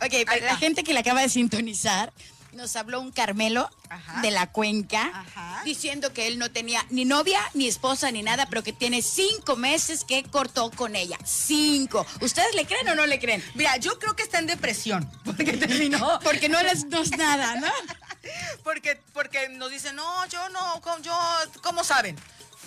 Ok, Ahí para la gente que le acaba de sintonizar, nos habló un Carmelo Ajá. de la cuenca Ajá. diciendo que él no tenía ni novia, ni esposa, ni nada, pero que tiene cinco meses que cortó con ella. Cinco. ¿Ustedes le creen o no le creen? Mira, yo creo que está en depresión <laughs> porque terminó. Porque no les no es nada, ¿no? <laughs> Porque, porque nos dice, no, yo no, yo, ¿cómo saben?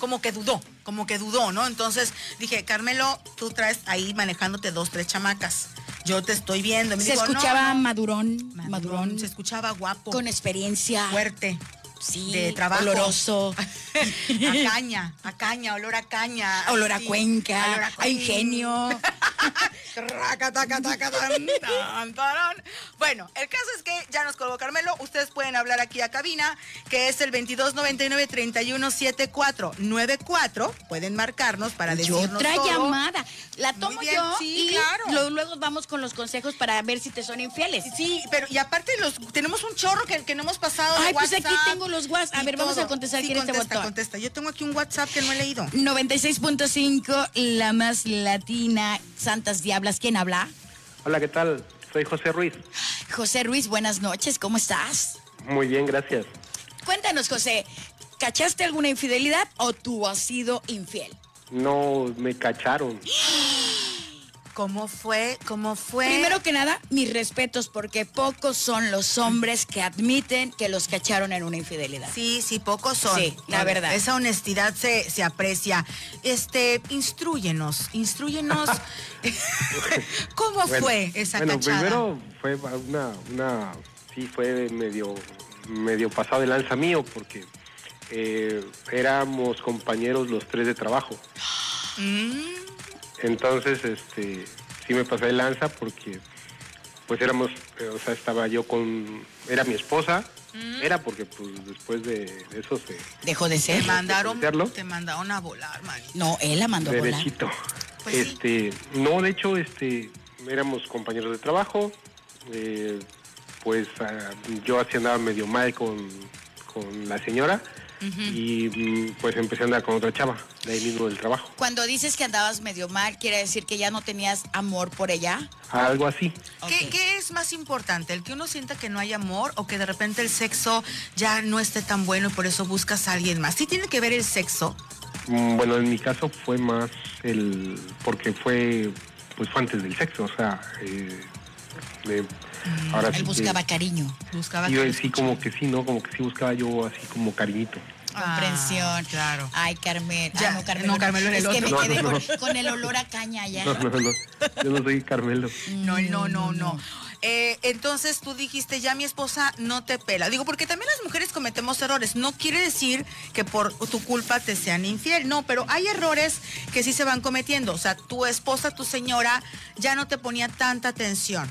Como que dudó, como que dudó, ¿no? Entonces dije, Carmelo, tú traes ahí manejándote dos, tres chamacas. Yo te estoy viendo. Me Se dijo, no, escuchaba no. madurón, madurón, Madurón, se escuchaba guapo, con experiencia, fuerte, sí, de trabajo. oloroso, <laughs> a caña, a caña, olor a caña. olor a sí, cuenca, olor a ingenio. Traca, taca, Bueno, el caso es que ya nos colgó Carmelo. Ustedes pueden hablar aquí a cabina, que es el 2299-317494. Pueden marcarnos para decirnos otra todo. llamada. La tomo bien, yo sí, y claro. luego, vamos con los consejos para ver si te son infieles. Sí, pero y aparte los tenemos un chorro que, que no hemos pasado. de Ay, pues aquí tengo los WhatsApp. A ver, vamos a contestar Sí, aquí en este contesta, botón. contesta. Yo tengo aquí un WhatsApp que no he leído. 96.5, la más latina, Santas Diablas. ¿Quién habla? Hola, ¿qué tal? Soy José Ruiz. José Ruiz, buenas noches, ¿cómo estás? Muy bien, gracias. cuéntanos, José, ¿cachaste alguna infidelidad o tú has sido infiel? No, me cacharon. <gasps> ¿Cómo fue? ¿Cómo fue? Primero que nada, mis respetos, porque pocos son los hombres que admiten que los cacharon en una infidelidad. Sí, sí, pocos son. Sí, la verdad. Esa honestidad se, se aprecia. Este, instruyenos, instruyenos. <laughs> ¿Cómo Bueno, fue esa Bueno, cachada? primero fue una, una, sí fue medio, medio pasado de lanza mío porque eh, éramos compañeros los tres de trabajo. <gasps> Mm, Entonces, este, sí me pasé de lanza porque, pues éramos, eh, o sea, estaba yo con, era mi esposa, Mm. era porque, pues, después de eso se, ¿Dejó de te ser? te mandaron a volar, man. No, él la mandó a volar. Pues sí. este, no, de hecho, este, éramos compañeros de trabajo, eh, pues ah, yo así andaba medio mal con, con la señora y mm, pues empecé a andar con otra chava, de ahí mismo del trabajo. Cuando dices que andabas medio mal, ¿quiere decir que ya no tenías amor por ella? Algo así. ¿Qué, Ok. qué es más importante? ¿El que uno sienta que no hay amor o que de repente el sexo ya no esté tan bueno y por eso buscas a alguien más? ¿Sí tiene que ver el sexo? Mm, Bueno, en mi caso fue más el, porque fue, pues fue antes del sexo, o sea, eh, ahora sí Él que- buscaba cariño, Buscaba Yo sí como que sí, ¿no? Como que sí buscaba yo así como cariñito. Ah, comprensión. claro. Ay, Carmen. Ya, Ay, no, Carmelo. no, Carmelo el es que me quedé No, no, con, con el olor a caña ya. No, no, no, yo no soy Carmelo. No, no, no, no. Eh, entonces tú dijiste, ya mi esposa no te pela. Digo, porque también las mujeres cometemos errores. No quiere decir que por tu culpa te sean infiel. No, pero hay errores que sí se van cometiendo. O sea, tu esposa, tu señora, ya no te ponía tanta atención.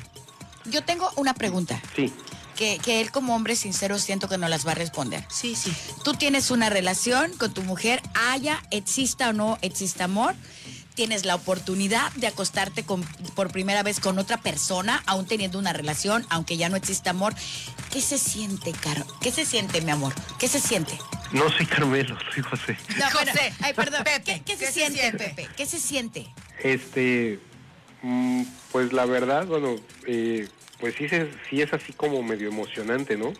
Yo tengo una pregunta Sí, que, que él como hombre sincero siento que no las va a responder. Sí, sí. Tú tienes una relación con tu mujer, haya, exista o no exista amor, tienes la oportunidad de acostarte con- por primera vez con otra persona, aún teniendo una relación, aunque ya no exista amor. ¿Qué se siente, Caro? ¿Qué se siente, mi amor? ¿Qué se siente? no soy Carmelo, soy José. No, <laughs> José, ay, perdón. Pepe, ¿Qué, qué se, ¿qué se siente, siente? Pepe? ¿Qué se siente? Este, mm, pues la verdad, bueno, eh, pues sí, sí es así como medio emocionante, ¿no?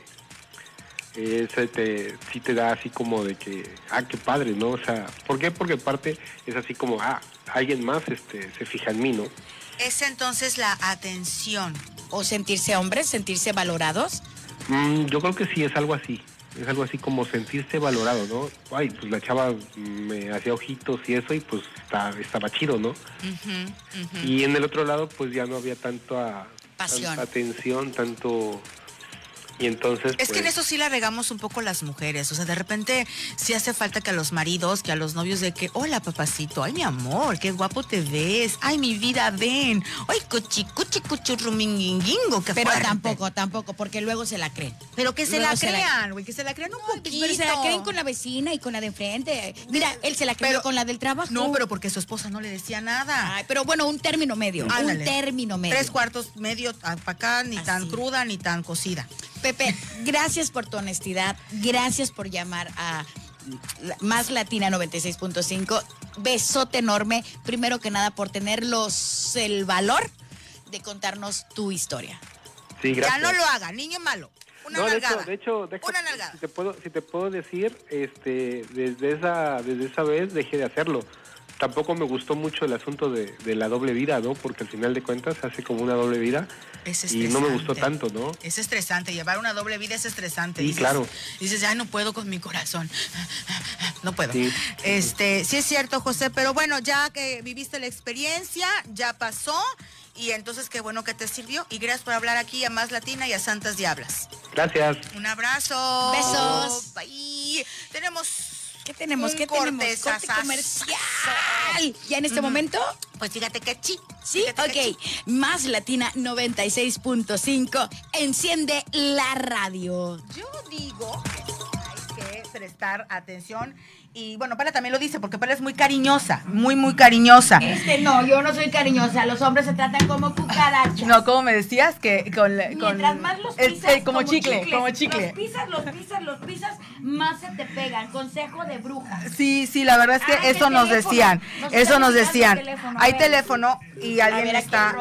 Eh, se te, sí te da así como de que, ah, qué padre, ¿no? O sea, ¿por qué? Porque aparte es así como, ah, alguien más este, se fija en mí, ¿no? Es entonces la atención. ¿O sentirse hombres, sentirse valorados? Mm, yo creo que sí es algo así. Es algo así como sentirse valorado, ¿no? Ay, pues la chava me hacía ojitos y eso y pues está- estaba chido, ¿no? Y en el otro lado pues ya no había tanto a, Pasión. tanta atención, tanto... Y entonces... Es que en pues, eso sí la regamos un poco las mujeres. O sea, de repente sí hace falta que a los maridos, que a los novios de que, hola papacito, ay mi amor, qué guapo te ves, ay mi vida, ven, ay cuchi, cuchi, cuchurruminguinguingo, qué Pero fuerte". tampoco, tampoco, porque luego se la creen. Pero que se Luego la se la- crean, güey, que se la crean un poquito. Pero se la creen con la vecina y con la de enfrente. Mira, él se la creyó Pero- con la del trabajo. No, pero porque su esposa no le decía nada. Ay, pero bueno, un término medio. Ándale. Un término medio. Tres cuartos medio para acá, ni tan Así. cruda ni tan cocida. Pepe, gracias por tu honestidad. Gracias por llamar a Más Latina 96.5. Besote enorme. Primero que nada, por tener los, el valor de contarnos tu historia. sí, gracias. Ya no lo haga, niño malo. Una no, de hecho, de hecho, deja- Una nalgada. Si te puedo, si te puedo decir, este, desde esa, desde esa vez dejé de hacerlo. Tampoco me gustó mucho el asunto de, de la doble vida, ¿no? Porque al final de cuentas hace como una doble vida Es y no me gustó tanto, ¿no? Es estresante, llevar una doble vida es estresante. Sí, claro. Dices, ya no puedo con mi corazón. No puedo. Sí. Este, sí es cierto, José, pero bueno, ya que viviste la experiencia, ya pasó. Y entonces qué bueno que te sirvió. Y gracias por hablar aquí a Más Latina y a Santas Diablas. Gracias. Un abrazo. Besos. Bye. Tenemos. ¿Qué tenemos? un ¿Qué tenemos? corte comercial. ¿Ya en este momento? Pues fíjate que sí. Sí, Fíjate que ok. Más Latina 96.5. Enciende la radio. Yo digo que prestar atención. Y bueno, Pala también lo dice, porque Pala es muy cariñosa, muy, muy cariñosa. Este no, yo no soy cariñosa. Los hombres se tratan como cucarachas. No, ¿cómo me decías? Que con, Mientras más los es- pisas, eh, como, chicle, como chicle. Los pisas, los pisas, los pisas, más se te pegan. Consejo de bruja. Sí, sí, la verdad es que Ah, ¿qué eso nos teléfono? decían, Nos eso nos decían. teléfono, Hay teléfono y A alguien ver, aquí está...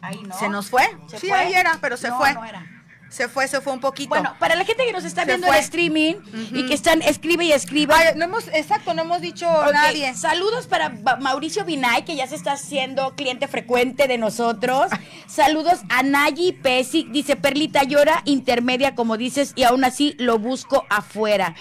Ahí no. ¿Se nos fue? ¿Se sí, fue? ahí era, pero se No, fue. no era. Se fue, se fue un poquito. Bueno, para la gente que nos está Se viendo fue. en streaming y que están, escribe y escribe. Ay, no hemos, exacto, no hemos dicho Ok, nadie. Saludos para Mauricio Binay, que ya se está haciendo cliente frecuente de nosotros. Saludos a Nayi Pesic. Dice, Perlita llora intermedia, como dices, y aún así lo busco afuera.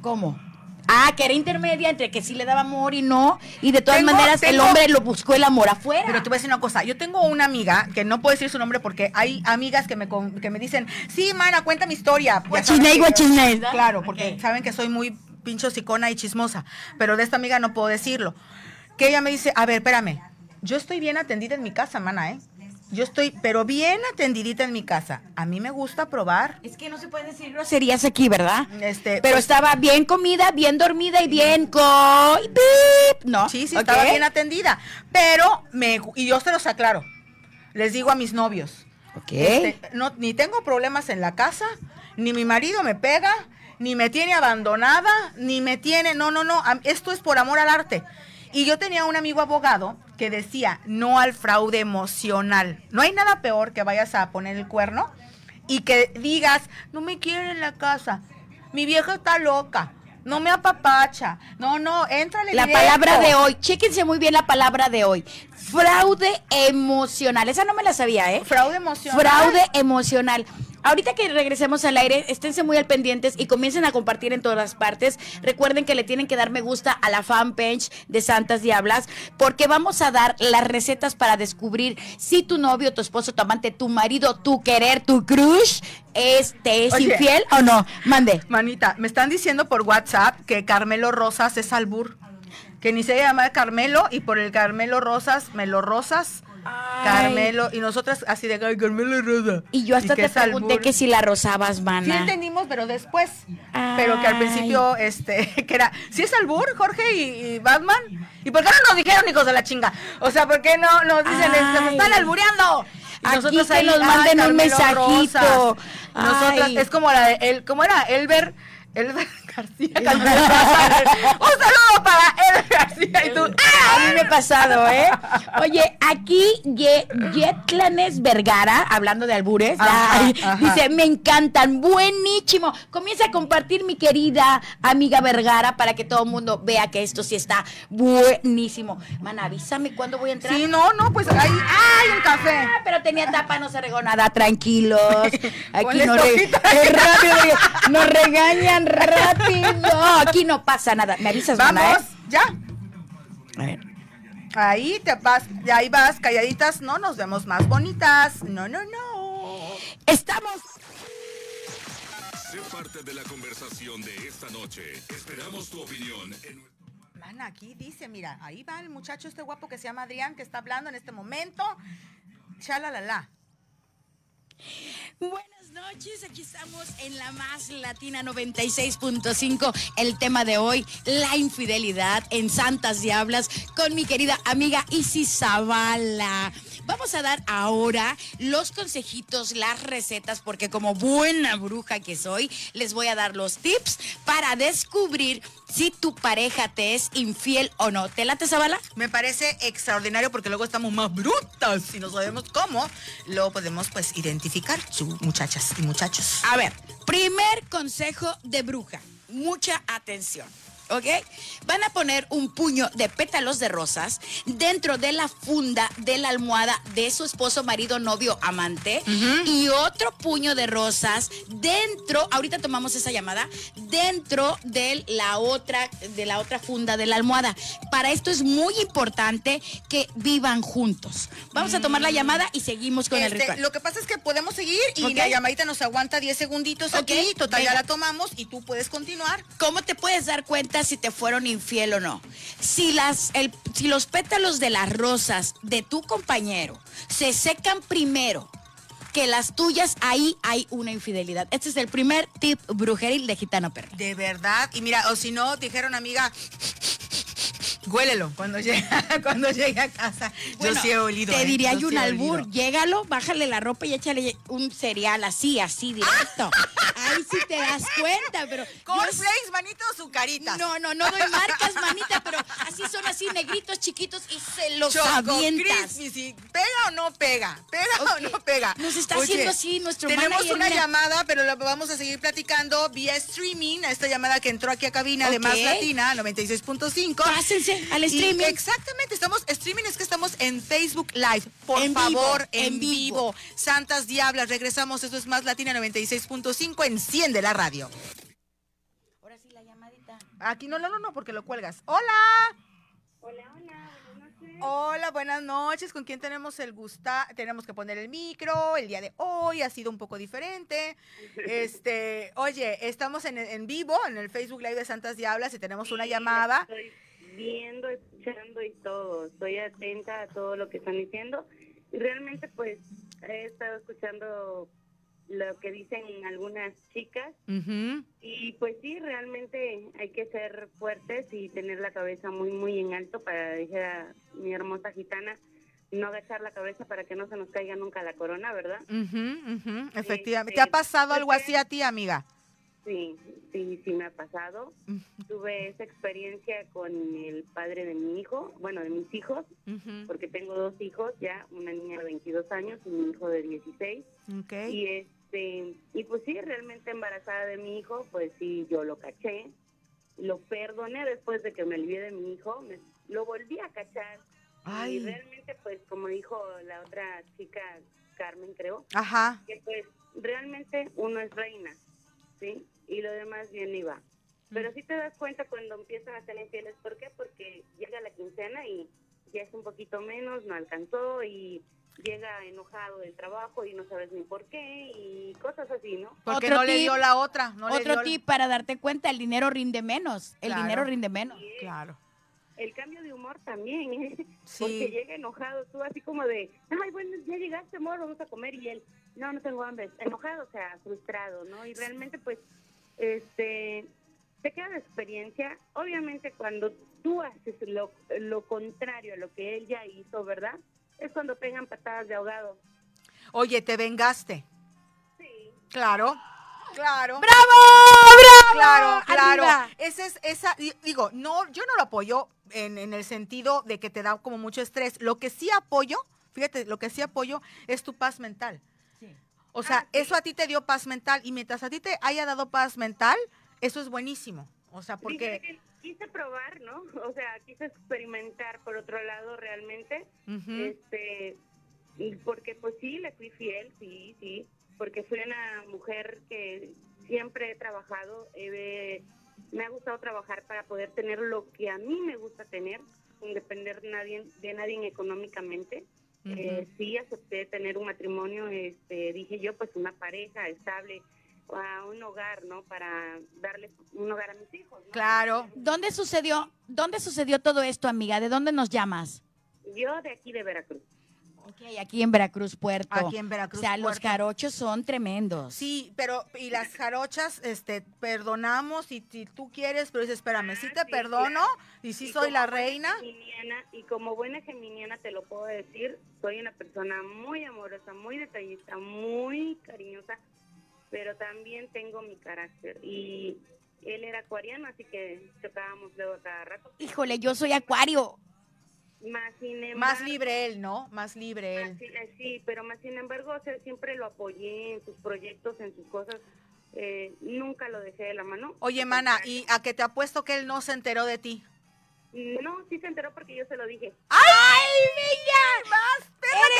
¿Cómo? Ah, que era intermedia entre que sí le daba amor y no. Y de todas Tengo- maneras, el hombre lo buscó el amor afuera. Pero te voy a decir una cosa, yo tengo una amiga, que no puedo decir su nombre porque hay amigas que me, que me dicen, sí, mana, cuenta mi historia. Guachiney, ¿no? Claro, porque saben que soy muy pincho sicona y chismosa, pero de esta amiga no puedo decirlo. Que ella me dice, a ver, espérame, yo estoy bien atendida en mi casa, mana, ¿eh? Yo estoy, pero bien atendidita en mi casa. A mí me gusta probar. Es que no se puede decir groserías aquí, ¿verdad? Este, Pero pues, estaba bien comida, bien dormida y bien con... ¡Pip! ¿No? Sí, sí, estaba bien atendida. Pero me y yo se los aclaro. Les digo a mis novios. Ok. este, no, ni tengo problemas en la casa, ni mi marido me pega, ni me tiene abandonada, ni me tiene. No, no, no. Esto es por amor al arte. Y yo tenía un amigo abogado que decía no al fraude emocional. No hay nada peor que vayas a poner el cuerno y que digas, no me quieren en la casa, mi vieja está loca, no me apapacha, no, no, éntrale La directo". palabra de hoy, chéquense muy bien la palabra de hoy. Fraude emocional. Esa no me la sabía, ¿eh? Fraude emocional. Fraude emocional. Ahorita que regresemos al aire, esténse muy al pendientes y comiencen a compartir en todas partes. Recuerden que le tienen que dar me gusta a la fanpage de Santas Diablas, porque vamos a dar las recetas para descubrir si tu novio, tu esposo, tu amante, tu marido, tu querer, tu crush, es, te es Oye. infiel o no. Mande. Manita, me están diciendo por WhatsApp que Carmelo Rosas es albur. Que ni se llama Carmelo y por el Carmelo Rosas, Melo Rosas, Carmelo. Y nosotras así de "Ay, Carmelo Rosa. Y yo hasta que te pregunté albur. que si la rozabas, Sí mana. entendimos, pero después. Pero que al principio, este, <laughs> que era, ¿sí es albur, Jorge y, y Batman? ¿Y por qué no nos dijeron, hijos de la chinga? O sea, ¿por qué no nos dicen, "Se Ay. están albureando? Y Aquí que ahí, nos "Ay, manden un mensajito. Rosas". Nosotras, es como la de, el, ¿cómo era? Elber, Elber <laughs> García. <laughs> Un saludo para Elber García y tú. A mí me ha pasado, ¿eh? Oye, aquí Ye- Yetlanes Vergara, hablando de albures, Ajá, ay, ajá. dice, me encantan, buenísimo. Comienza a compartir mi querida amiga Vergara para que todo el mundo vea que esto sí está buenísimo. Man, avísame cuándo voy a entrar. Sí, no, no, pues hay, hay un café. Ah, pero tenía tapa, no se regó nada, tranquilos. <laughs> Aquí no re- nos regañan rápido. Aquí no pasa nada. ¿Me avisas, mana, Vamos, eh? ya. A ver. Ahí te vas, y ahí vas, calladitas, no nos vemos más bonitas. No, no, no. Estamos Sé parte de la conversación de esta noche. Esperamos tu opinión en Mana, aquí dice, mira, ahí va el muchacho este guapo que se llama Adrián, que está hablando en este momento. Chalalala. Buenas noches, aquí estamos en la más latina 96.5. El tema de hoy, la infidelidad en Santas Diablas con mi querida amiga Isis Zavala. Vamos a dar ahora los consejitos, las recetas, porque como buena bruja que soy, les voy a dar los tips para descubrir si tu pareja te es infiel o no. ¿Te late, Zavala? Me parece extraordinario porque luego estamos más brutas y no sabemos cómo lo podemos pues identificar, su- y muchachos. A ver, primer consejo de bruja. Mucha atención. ¿Ok? Van a poner un puño de pétalos de rosas dentro de la funda de la almohada de su esposo, marido, novio, amante. Y otro puño de rosas dentro, ahorita tomamos esa llamada, dentro de la otra, de la otra funda de la almohada. Para esto es muy importante que vivan juntos. Vamos a tomar la llamada y seguimos con el Este, ritual. lo que pasa es que podemos seguir y la llamadita nos aguanta 10 segunditos Ok, aquí. Total, ya la tomamos y tú puedes continuar. ¿Cómo te puedes dar cuenta si te fueron infiel o no? Si, las, si los pétalos de las rosas de tu compañero se secan primero que las tuyas, ahí hay una infidelidad. Este es el primer tip brujeril de Gitano Perro. De verdad. Y mira, o si no, dijeron, amiga, huélelo cuando llegue, <laughs> cuando llegue a casa. Bueno, yo sí he olido. Te ¿eh? diría Yo yo un sí albur, llégalo, bájale la ropa y échale un cereal así, así directo. Ahí sí te das cuenta, pero. Cornflakes, manito, sucaritas. No, no, no doy marcas, manita, pero así son así negritos, chiquitos y se los Choco avientas. Crispy. ¿Pega o no pega? ¿Pega o no pega? Nos está Oye, haciendo así nuestro Tenemos manager, una mira. llamada, pero la vamos a seguir platicando vía streaming. a Esta llamada que entró aquí a cabina de Ok. Más Latina 96.5. Pásense al Y streaming. exactamente, estamos, streaming es que estamos en Facebook Live. Por En favor, en en vivo. Santas Diablas, regresamos. Esto es Más Latina 96.5. Enciende la radio. Ahora sí la llamadita. Aquí no, no, no, no, porque lo cuelgas. ¡Hola! Hola, hola, buenas noches. Hola, buenas noches. ¿Con quién tenemos el gusta? Tenemos que poner el micro. El día de hoy ha sido un poco diferente. <laughs> Este, oye, estamos en, en vivo en el Facebook Live de Santas Diablas y tenemos una llamada. Estoy viendo, escuchando y todo. Estoy atenta a todo lo que están diciendo. Y realmente, pues, he estado escuchando lo que dicen algunas chicas. Ujú. Y pues sí, realmente hay que ser fuertes y tener la cabeza muy, muy en alto para, decir a mi hermosa gitana, no agachar la cabeza para que no se nos caiga nunca la corona, ¿verdad? Ujú, ujú, Efectivamente. sí. ¿Te ha pasado algo así a ti, amiga? Sí, sí, sí me ha pasado. Tuve esa experiencia con el padre de mi hijo, bueno, de mis hijos, porque tengo dos hijos ya, una niña de 22 años y mi hijo de 16. ok. Y este y pues sí, realmente embarazada de mi hijo, pues sí, yo lo caché, lo perdoné después de que me olvidé de mi hijo, me- lo volví a cachar. Ay. Y realmente, pues como dijo la otra chica, Carmen, creo, Ajá. que pues realmente uno es reina, ¿sí? Y lo demás bien iba. Pero sí te das cuenta cuando empiezan a ser infieles, ¿por qué? Porque llega la quincena y ya es un poquito menos, no alcanzó y llega enojado del trabajo y no sabes ni por qué y cosas así, ¿no? Porque Otro no le tip- dio la otra. No le Otro dio- tip para darte cuenta, el dinero rinde menos. El Claro. dinero rinde menos. Claro. El cambio de humor también, ¿eh? Sí. Porque llega enojado, tú así como de, ay, bueno, ya llegaste, amor, vamos a comer, y él, no, no tengo hambre, enojado, o sea, frustrado, ¿no? Y realmente, pues, este, te queda de experiencia, obviamente cuando tú haces lo, lo contrario a lo que él ya hizo, ¿verdad? Es cuando pegan patadas de ahogado. Oye, te vengaste. Sí. Claro. Claro. ¡Bravo! ¡Bravo! Claro, claro. Arriba. Ese es esa, di- digo, no, yo no lo apoyo en, en el sentido de que te da como mucho estrés. Lo que sí apoyo, fíjate, lo que sí apoyo es tu paz mental. O sea, Ah, sí. eso a ti te dio paz mental y mientras a ti te haya dado paz mental, eso es buenísimo. O sea, porque... Quise probar, ¿no? O sea, quise experimentar por otro lado realmente. Ujú. este y porque pues sí le fui fiel sí sí porque fui una mujer que siempre he trabajado he- me ha gustado trabajar para poder tener lo que a mí me gusta tener sin depender de nadie de nadie económicamente Eh, sí acepté tener un matrimonio este dije yo pues una pareja estable a un hogar no para darle un hogar a mis hijos ¿no? Claro. ¿Dónde sucedió, ¿Dónde sucedió todo esto, amiga? ¿De dónde nos llamas? yo de aquí de Veracruz Ok, aquí en Veracruz, Puerto. Aquí en Veracruz, O sea, los jarochos son tremendos. Sí, pero y las jarochas, este, perdonamos y si tú quieres, pero dices, espérame, sí te Ah, sí, perdono claro. y sí Y soy la reina. geminiana- y como buena geminiana te lo puedo decir, soy una persona muy amorosa, muy detallista, muy cariñosa, pero también tengo mi carácter. Y él era acuariano, así que chocábamos luego a cada rato. Híjole, yo soy acuario. Más sin embargo, Más libre él, ¿no? Más libre más él. sí, eh, sí, pero más sin embargo, o sea, siempre lo apoyé en sus proyectos, en sus cosas. eh, nunca lo dejé de la mano. Oye, mana, y a que te apuesto que él no se enteró de ti. No, sí se enteró porque yo se lo dije. ¡Ay, niña! ¡Más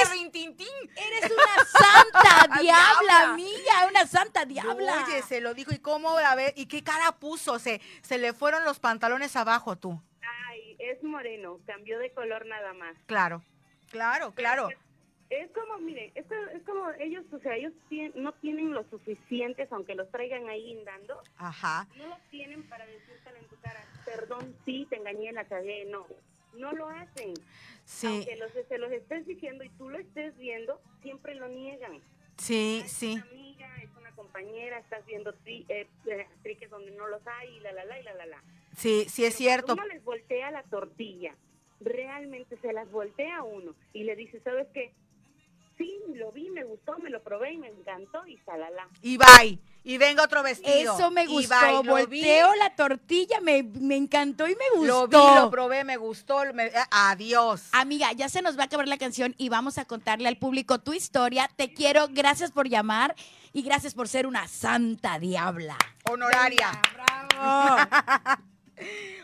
Eres- rintintín! Eres una santa <laughs> diabla, amiga, una santa diabla. Oye, se lo dijo. ¿Y cómo? A ver, ¿y qué cara puso? Se, se le fueron los pantalones abajo, tú. Es moreno, cambió de color nada más. Claro. Claro, claro. Es como, mire, es, es como ellos, o sea, ellos tien- no tienen lo suficientes, aunque los traigan ahí guindando, Ajá. no lo tienen para decírtelo en tu cara, perdón, sí, te engañé, la cagué, no. No lo hacen. Sí, Aunque los, se los estés diciendo y tú lo estés viendo, siempre lo niegan. sí, Es sí. una amiga, es una compañera, estás viendo tri, eh, eh, triques donde no los hay, y la, la, la, y la, la, la. Sí, sí es Pero cierto. uno les voltea la tortilla, realmente se las voltea a uno y le dice, ¿sabes qué? sí, lo vi, me gustó, me lo probé y me encantó y salala. Y bye. Y venga otro vestido. Eso me Y gustó. bye. Vi, Volteo la tortilla, me, me encantó y me gustó. Lo vi, lo probé, me gustó. me- eh, adiós. Amiga, ya se nos va a acabar la canción y vamos a contarle al público tu historia. Te quiero, gracias por llamar y gracias por ser una santa diabla. Honoraria. ¡Bravo! <laughs>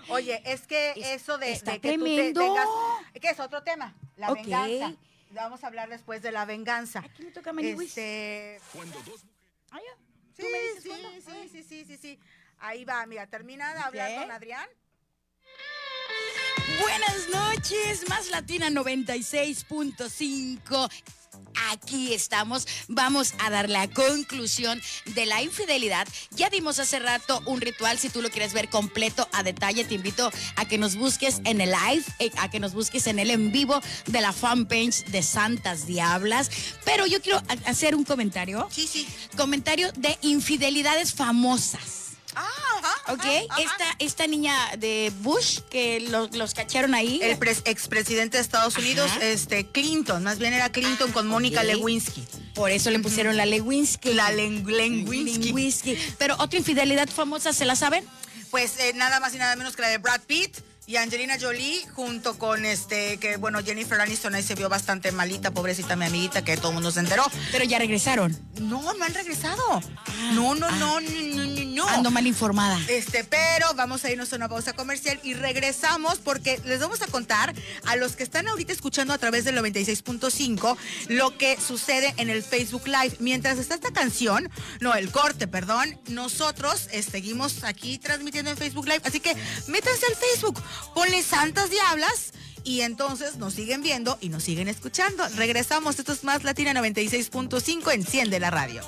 Oye, es que Es- eso de, está de que tú te tremendo. tengas. ¿Qué es otro tema? La Ok. venganza. Vamos a hablar después de la venganza. Aquí me toca Maniwis. Este. Cuando dos Ah, ya. Sí, ¿Tú me dices sí, cuándo? sí, sí, sí, sí, sí. Ahí va, mira, termina de hablar Ok. con Adrián. Buenas noches, más Latina 96.5. Aquí estamos, vamos a dar la conclusión de la infidelidad. Ya dimos hace rato un ritual, si tú lo quieres ver completo a detalle, te invito a que nos busques en el live, eh, a que nos busques en el en vivo de la fanpage de Santas Diablas. Pero yo quiero ha- hacer un comentario, Sí, sí. comentario de infidelidades famosas. Ah, ajá, ¿Ok? ajá, ajá. Esta, esta niña de Bush, que los, los cacharon ahí. El pres- expresidente de Estados Unidos, Ajá. este, Clinton, más bien era Clinton con Mónica. Lewinsky. Por eso le pusieron la Lewinsky. La Len- Lewinsky. Lewinsky. Pero otra infidelidad famosa, ¿se la saben? Pues eh, nada más y nada menos que la de Brad Pitt y Angelina Jolie, junto con este, que bueno, Jennifer Aniston ahí se vio bastante malita, pobrecita mi amiguita, que todo el mundo se enteró. Pero ya regresaron. No, no han regresado. No, no, no, no, no, no, no. Ando mal informada. Este, pero vamos a irnos a una pausa comercial y regresamos porque les vamos a contar a los que están ahorita escuchando a través del 96.5 lo que sucede en el Facebook Live. Mientras está esta canción, no, el corte, perdón, nosotros eh, seguimos aquí transmitiendo en Facebook Live. Así que métanse al Facebook, ponle Santas Diablas. Y entonces nos siguen viendo y nos siguen escuchando. Regresamos, esto es más Latina 96.5, enciende la radio.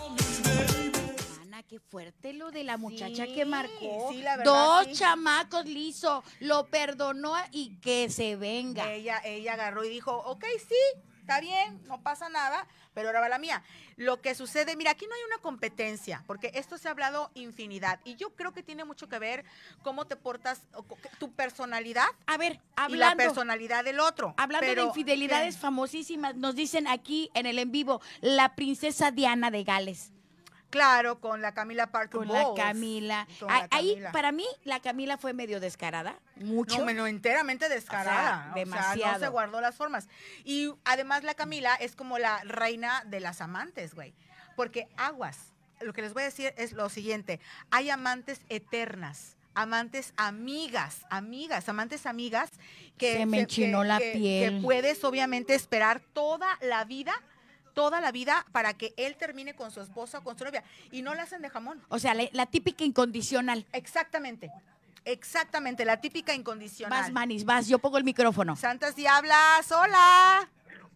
Qué fuerte lo de la muchacha Sí, que marcó. sí, la verdad, Dos sí. chamacos liso, lo perdonó y que se venga. Ella, ella agarró y dijo, ok, sí, está bien, no pasa nada, pero ahora va la mía. Lo que sucede, mira, aquí no hay una competencia, porque esto se ha hablado infinidad, y yo creo que tiene mucho que ver cómo te portas, tu personalidad A ver, y la hablando, personalidad del otro. hablando de infidelidades ¿qué? famosísimas, nos dicen aquí en el en vivo, la princesa Diana de Gales. Claro, con la Camila Parker Con la. Camila. Con Ah, la Ahí, Camila. para mí, la Camila fue medio descarada. Mucho. No, menos enteramente descarada. O sea, no demasiado. se guardó las formas. Y además la Camila es como la reina de las amantes, güey. Porque aguas, lo que les voy a decir es lo siguiente. Hay amantes eternas. Amantes amigas, amigas, amantes amigas que Se me enchinó la que- piel. que puedes obviamente esperar toda la vida, toda la vida para que él termine con su esposa o con su novia y no la hacen de jamón. O sea, la, la típica incondicional. Exactamente. Exactamente, la típica incondicional. Vas, Manis, vas, yo pongo el micrófono. Santas Diablas, hola.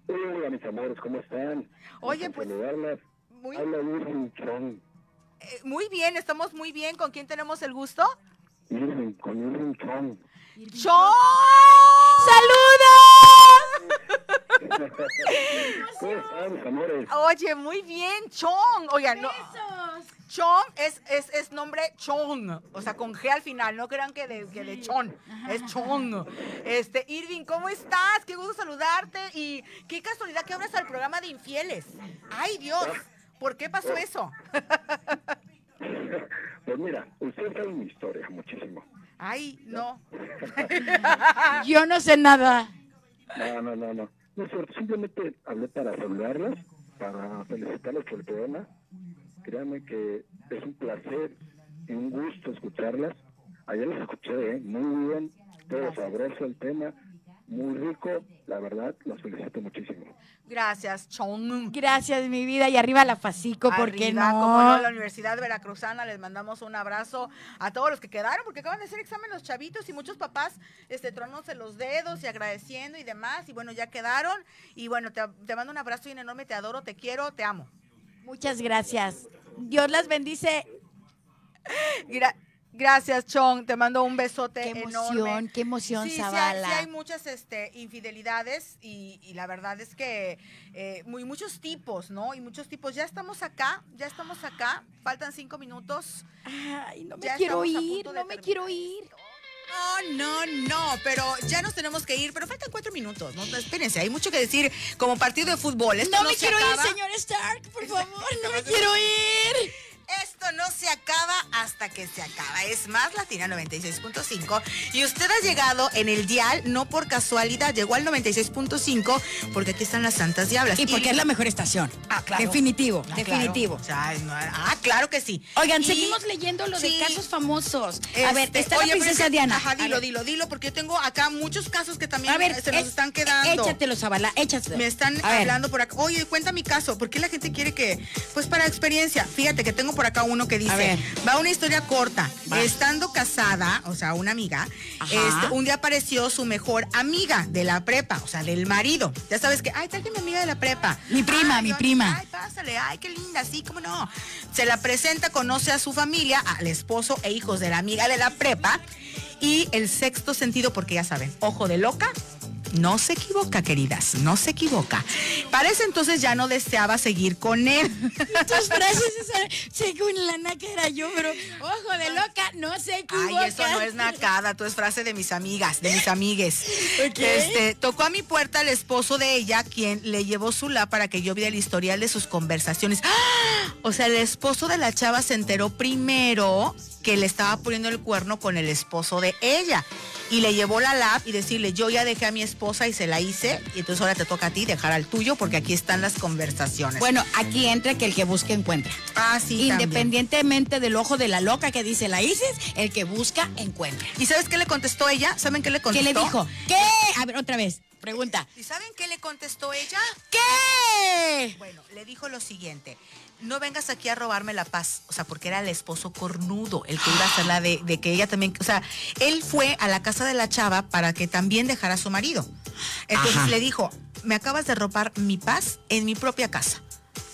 Hola, mis amores, ¿cómo están? Oye, pues. Muy, Habla Irving Chong. eh, muy bien, estamos muy bien. ¿Con quién tenemos el gusto? Irving, con Irving Chong. ¡Chon! ¡Saludos! ¿Cómo están, mis amores? <laughs> Oye, muy bien, Chong. Oiga, no. Chong es, es, es nombre Chong, o sea, con G al final, no crean que de, que de Chon, es Chong. Este, Irving, ¿cómo estás? Qué gusto saludarte y qué casualidad que abras al programa de infieles. Ay, Dios, ¿por qué pasó eso? <laughs> Pues mira, ustedes saben mi historia muchísimo. Ay, no. <laughs> Yo no sé nada. No, no, no, no. No cierto, simplemente hablé para saludarlas, para felicitarlas por el programa. Créanme que es un placer y un gusto escucharlas. Ayer las escuché, ¿eh? muy bien, todo sabroso el tema, muy rico. La verdad, las felicito muchísimo. Gracias, Chong. Gracias, mi vida. Y arriba la Facico, ¿por qué Arriba, no? como no, la Universidad Veracruzana, les mandamos un abrazo a todos los que quedaron, porque acaban de hacer examen los chavitos y muchos papás este, tronándose los dedos y agradeciendo y demás, y bueno, ya quedaron, y bueno, te, te mando un abrazo bien enorme, te adoro, te quiero, te amo. Muchas gracias. Dios las bendice. Gra- gracias, Chong, te mando un besote Qué emoción, enorme. qué emoción, Sí, sí hay, Zavala. sí hay muchas este, infidelidades y, y la verdad es que eh, muy, muchos tipos, ¿no? Y muchos tipos. Ya estamos acá, ya estamos acá, faltan cinco minutos. Ay, no me Ya quiero ir, no me quiero ir. esto. No, no, no, pero ya nos tenemos que ir, pero faltan cuatro minutos, ¿no? Espérense, hay mucho que decir como partido de fútbol. Esto No, no, me quiero acaba. ir, señor Stark, por <laughs> favor, no me quiero ir. Esto no se acaba hasta que se acaba. Es más Latina 96.5. Y usted ha llegado en el dial, no por casualidad, llegó al 96.5 porque aquí están las santas diablas. Y porque es la mejor estación. Ah, claro. Definitivo, Ah, definitivo. claro. Ah, claro que sí. Oigan, Y- seguimos leyendo lo Sí. de casos famosos. a ver, Este, está oye, la princesa es que- Diana. Ajá, dilo, ver, dilo, dilo, porque yo tengo acá muchos casos que también A ver, se nos están quedando. Échatelo, Zabala, échatelo. Me están A ver. hablando por acá. Oye, cuenta mi caso. ¿Por qué la gente quiere que.? Pues para experiencia. Fíjate que tengo por acá uno que dice. Va una historia corta. Va. Estando casada, o sea, una amiga, este, un día apareció su mejor amiga de la prepa, o sea, del marido. Ya sabes que, ay, tal que mi amiga de la prepa. Mi prima, Ay, mi yo, prima. Ay, pásale, ay, qué linda, sí, cómo no. Se la presenta, conoce a su familia, al esposo e hijos de la amiga de la prepa. Y el sexto sentido, porque ya saben, ojo de loca, no se equivoca, queridas, no se equivoca. Para ese entonces ya no deseaba seguir con él. Tus frases, según la naca era yo, pero ojo de loca, no se equivoca. Ay, eso no es nacada, tú es frase de mis amigas, de mis amigues. Este, tocó a mi puerta el esposo de ella, quien le llevó su la para que yo viera el historial de sus conversaciones. ¡Ah! O sea, el esposo de la chava se enteró primero que le estaba poniendo el cuerno con el esposo de ella. Y le llevó la lab y decirle, yo ya dejé a mi esposa y se la hice, y entonces ahora te toca a ti dejar al tuyo porque aquí están las conversaciones. Bueno, aquí entra que el que busca encuentra. ah, sí, también. Independientemente del ojo de la loca que dice la Isis, el que busca encuentra. ¿Y sabes qué le contestó ella? ¿Saben qué le ¿Qué contestó? le dijo? ¿Qué? A ver, otra vez. Pregunta. ¿Y saben qué le contestó ella? ¿Qué? Bueno, le dijo lo siguiente. No vengas aquí a robarme la paz. O sea, porque era el esposo cornudo, el que iba a hacer la de, de que ella también. O sea, él fue a la casa de la chava para que también dejara a su marido. Entonces Ajá. le dijo: Me acabas de robar mi paz en mi propia casa.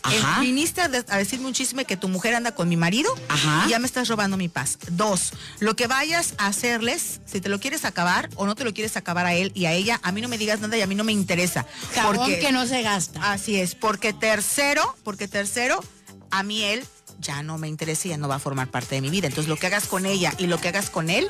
Ajá. Viniste a, de- a decirme un chisme que tu mujer anda con mi marido Ajá. y ya me estás robando mi paz. Dos, lo que vayas a hacerles, si te lo quieres acabar o no te lo quieres acabar a él y a ella, a mí no me digas nada y a mí no me interesa. Jabón Porque- que no se gasta. Así es, porque tercero, porque tercero, a mí él ya no me interesa y ya no va a formar parte de mi vida. Entonces lo que hagas con ella y lo que hagas con él,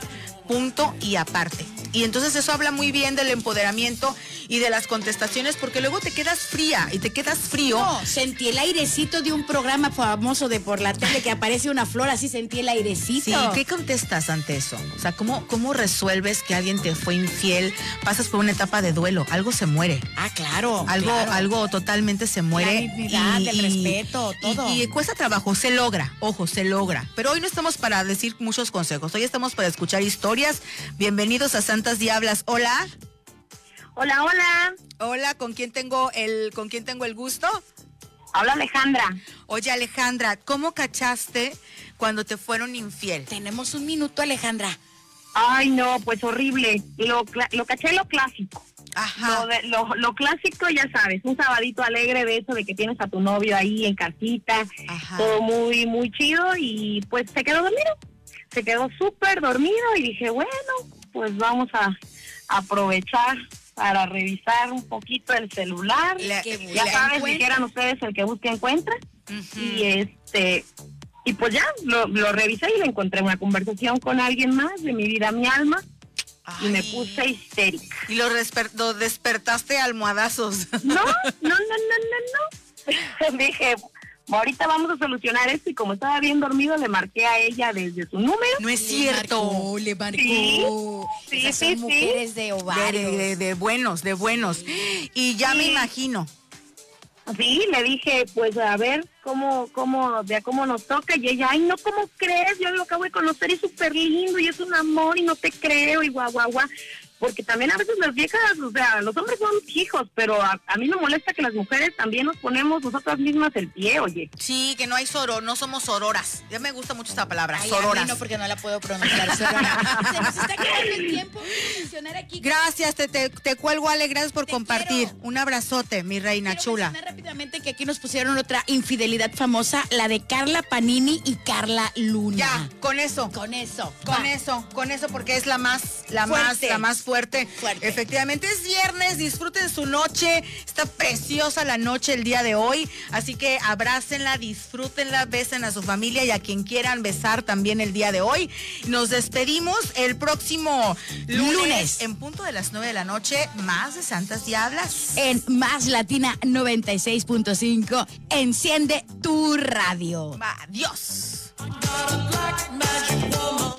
punto y aparte. Y entonces eso habla muy bien del empoderamiento y de las contestaciones, porque luego te quedas fría y te quedas frío. No, sentí el airecito de un programa famoso de por la tele que aparece una flor, así sentí el airecito. Sí, ¿qué contestas ante eso? O sea, ¿cómo, ¿cómo resuelves que alguien te fue infiel? Pasas por una etapa de duelo, algo se muere. Ah, claro. Algo, claro. algo totalmente se muere. La dignidad, el respeto, y- todo. Y, cuesta trabajo, se logra, ojo, se logra. Pero hoy no estamos para decir muchos consejos, hoy estamos para escuchar historias. Bienvenidos a Santas Diablas. Hola. Hola, hola. Hola, ¿con quién tengo el, con quién tengo el gusto? Habla Alejandra. Oye, Alejandra, ¿cómo cachaste cuando te fueron infiel? Tenemos un minuto, Alejandra. Ay, no, pues horrible. Lo, lo caché lo clásico. Ajá. Lo, de- lo, lo clásico, ya sabes, un sabadito alegre de eso, de que tienes a tu novio ahí en casita, Ajá. todo muy, muy chido y pues se quedó dormido. Se quedó súper dormido y dije, bueno, pues vamos a aprovechar para revisar un poquito el celular. Le- que ya encuentra- dijeran ustedes, el que busca encuentra. Y este, y pues ya, lo, lo revisé y le encontré una conversación con alguien más de mi vida, mi alma, y me puse histérica. Y lo, despertaste a almohadazos. <laughs> No, no, no, no, no, no. <laughs> Dije, ahorita vamos a solucionar esto y como estaba bien dormido le marqué a ella desde su número. No es Le cierto. marcó, le marcó. Sí, Esas sí, son sí. mujeres de De, ovarios. de- de buenos, de buenos. Y ya me imagino. Sí, le dije, pues a ver cómo, cómo, de cómo nos toca. Y ella, ay, no, ¿cómo crees? Yo lo acabo de conocer y es súper lindo y es un amor y no te creo y guau, guau, guau. Porque también a veces las viejas, o sea, los hombres son hijos, pero a, a mí me molesta que las mujeres también nos ponemos nosotras mismas el pie, oye. Sí, que no hay soro, no somos sororas. Ya me gusta mucho esta palabra, Ay, a mí sororas. no, porque no la puedo pronunciar. Sorora. <laughs> Se nos está quedando el tiempo de mencionar aquí. Gracias, te, te, te cuelgo, Ale, gracias por Te compartir. quiero. Un abrazote, mi reina Quiero chula. mencionar rápidamente que aquí nos pusieron otra infidelidad famosa, la de Carla Panini y Carla Luna. Ya, con eso. Con eso. Con va. eso, con eso, porque es la más, la más, Fuerte. la más fuerte. Efectivamente, es viernes, disfruten su noche. Está preciosa la noche el día de hoy. Así que abrácenla, disfrútenla, besen a su familia y a quien quieran besar también el día de hoy. Nos despedimos el próximo lunes, Lunes. en punto de las 9 de la noche. Más de Santas Diablas. En Más Latina 96.5, enciende tu radio. Adiós. Got a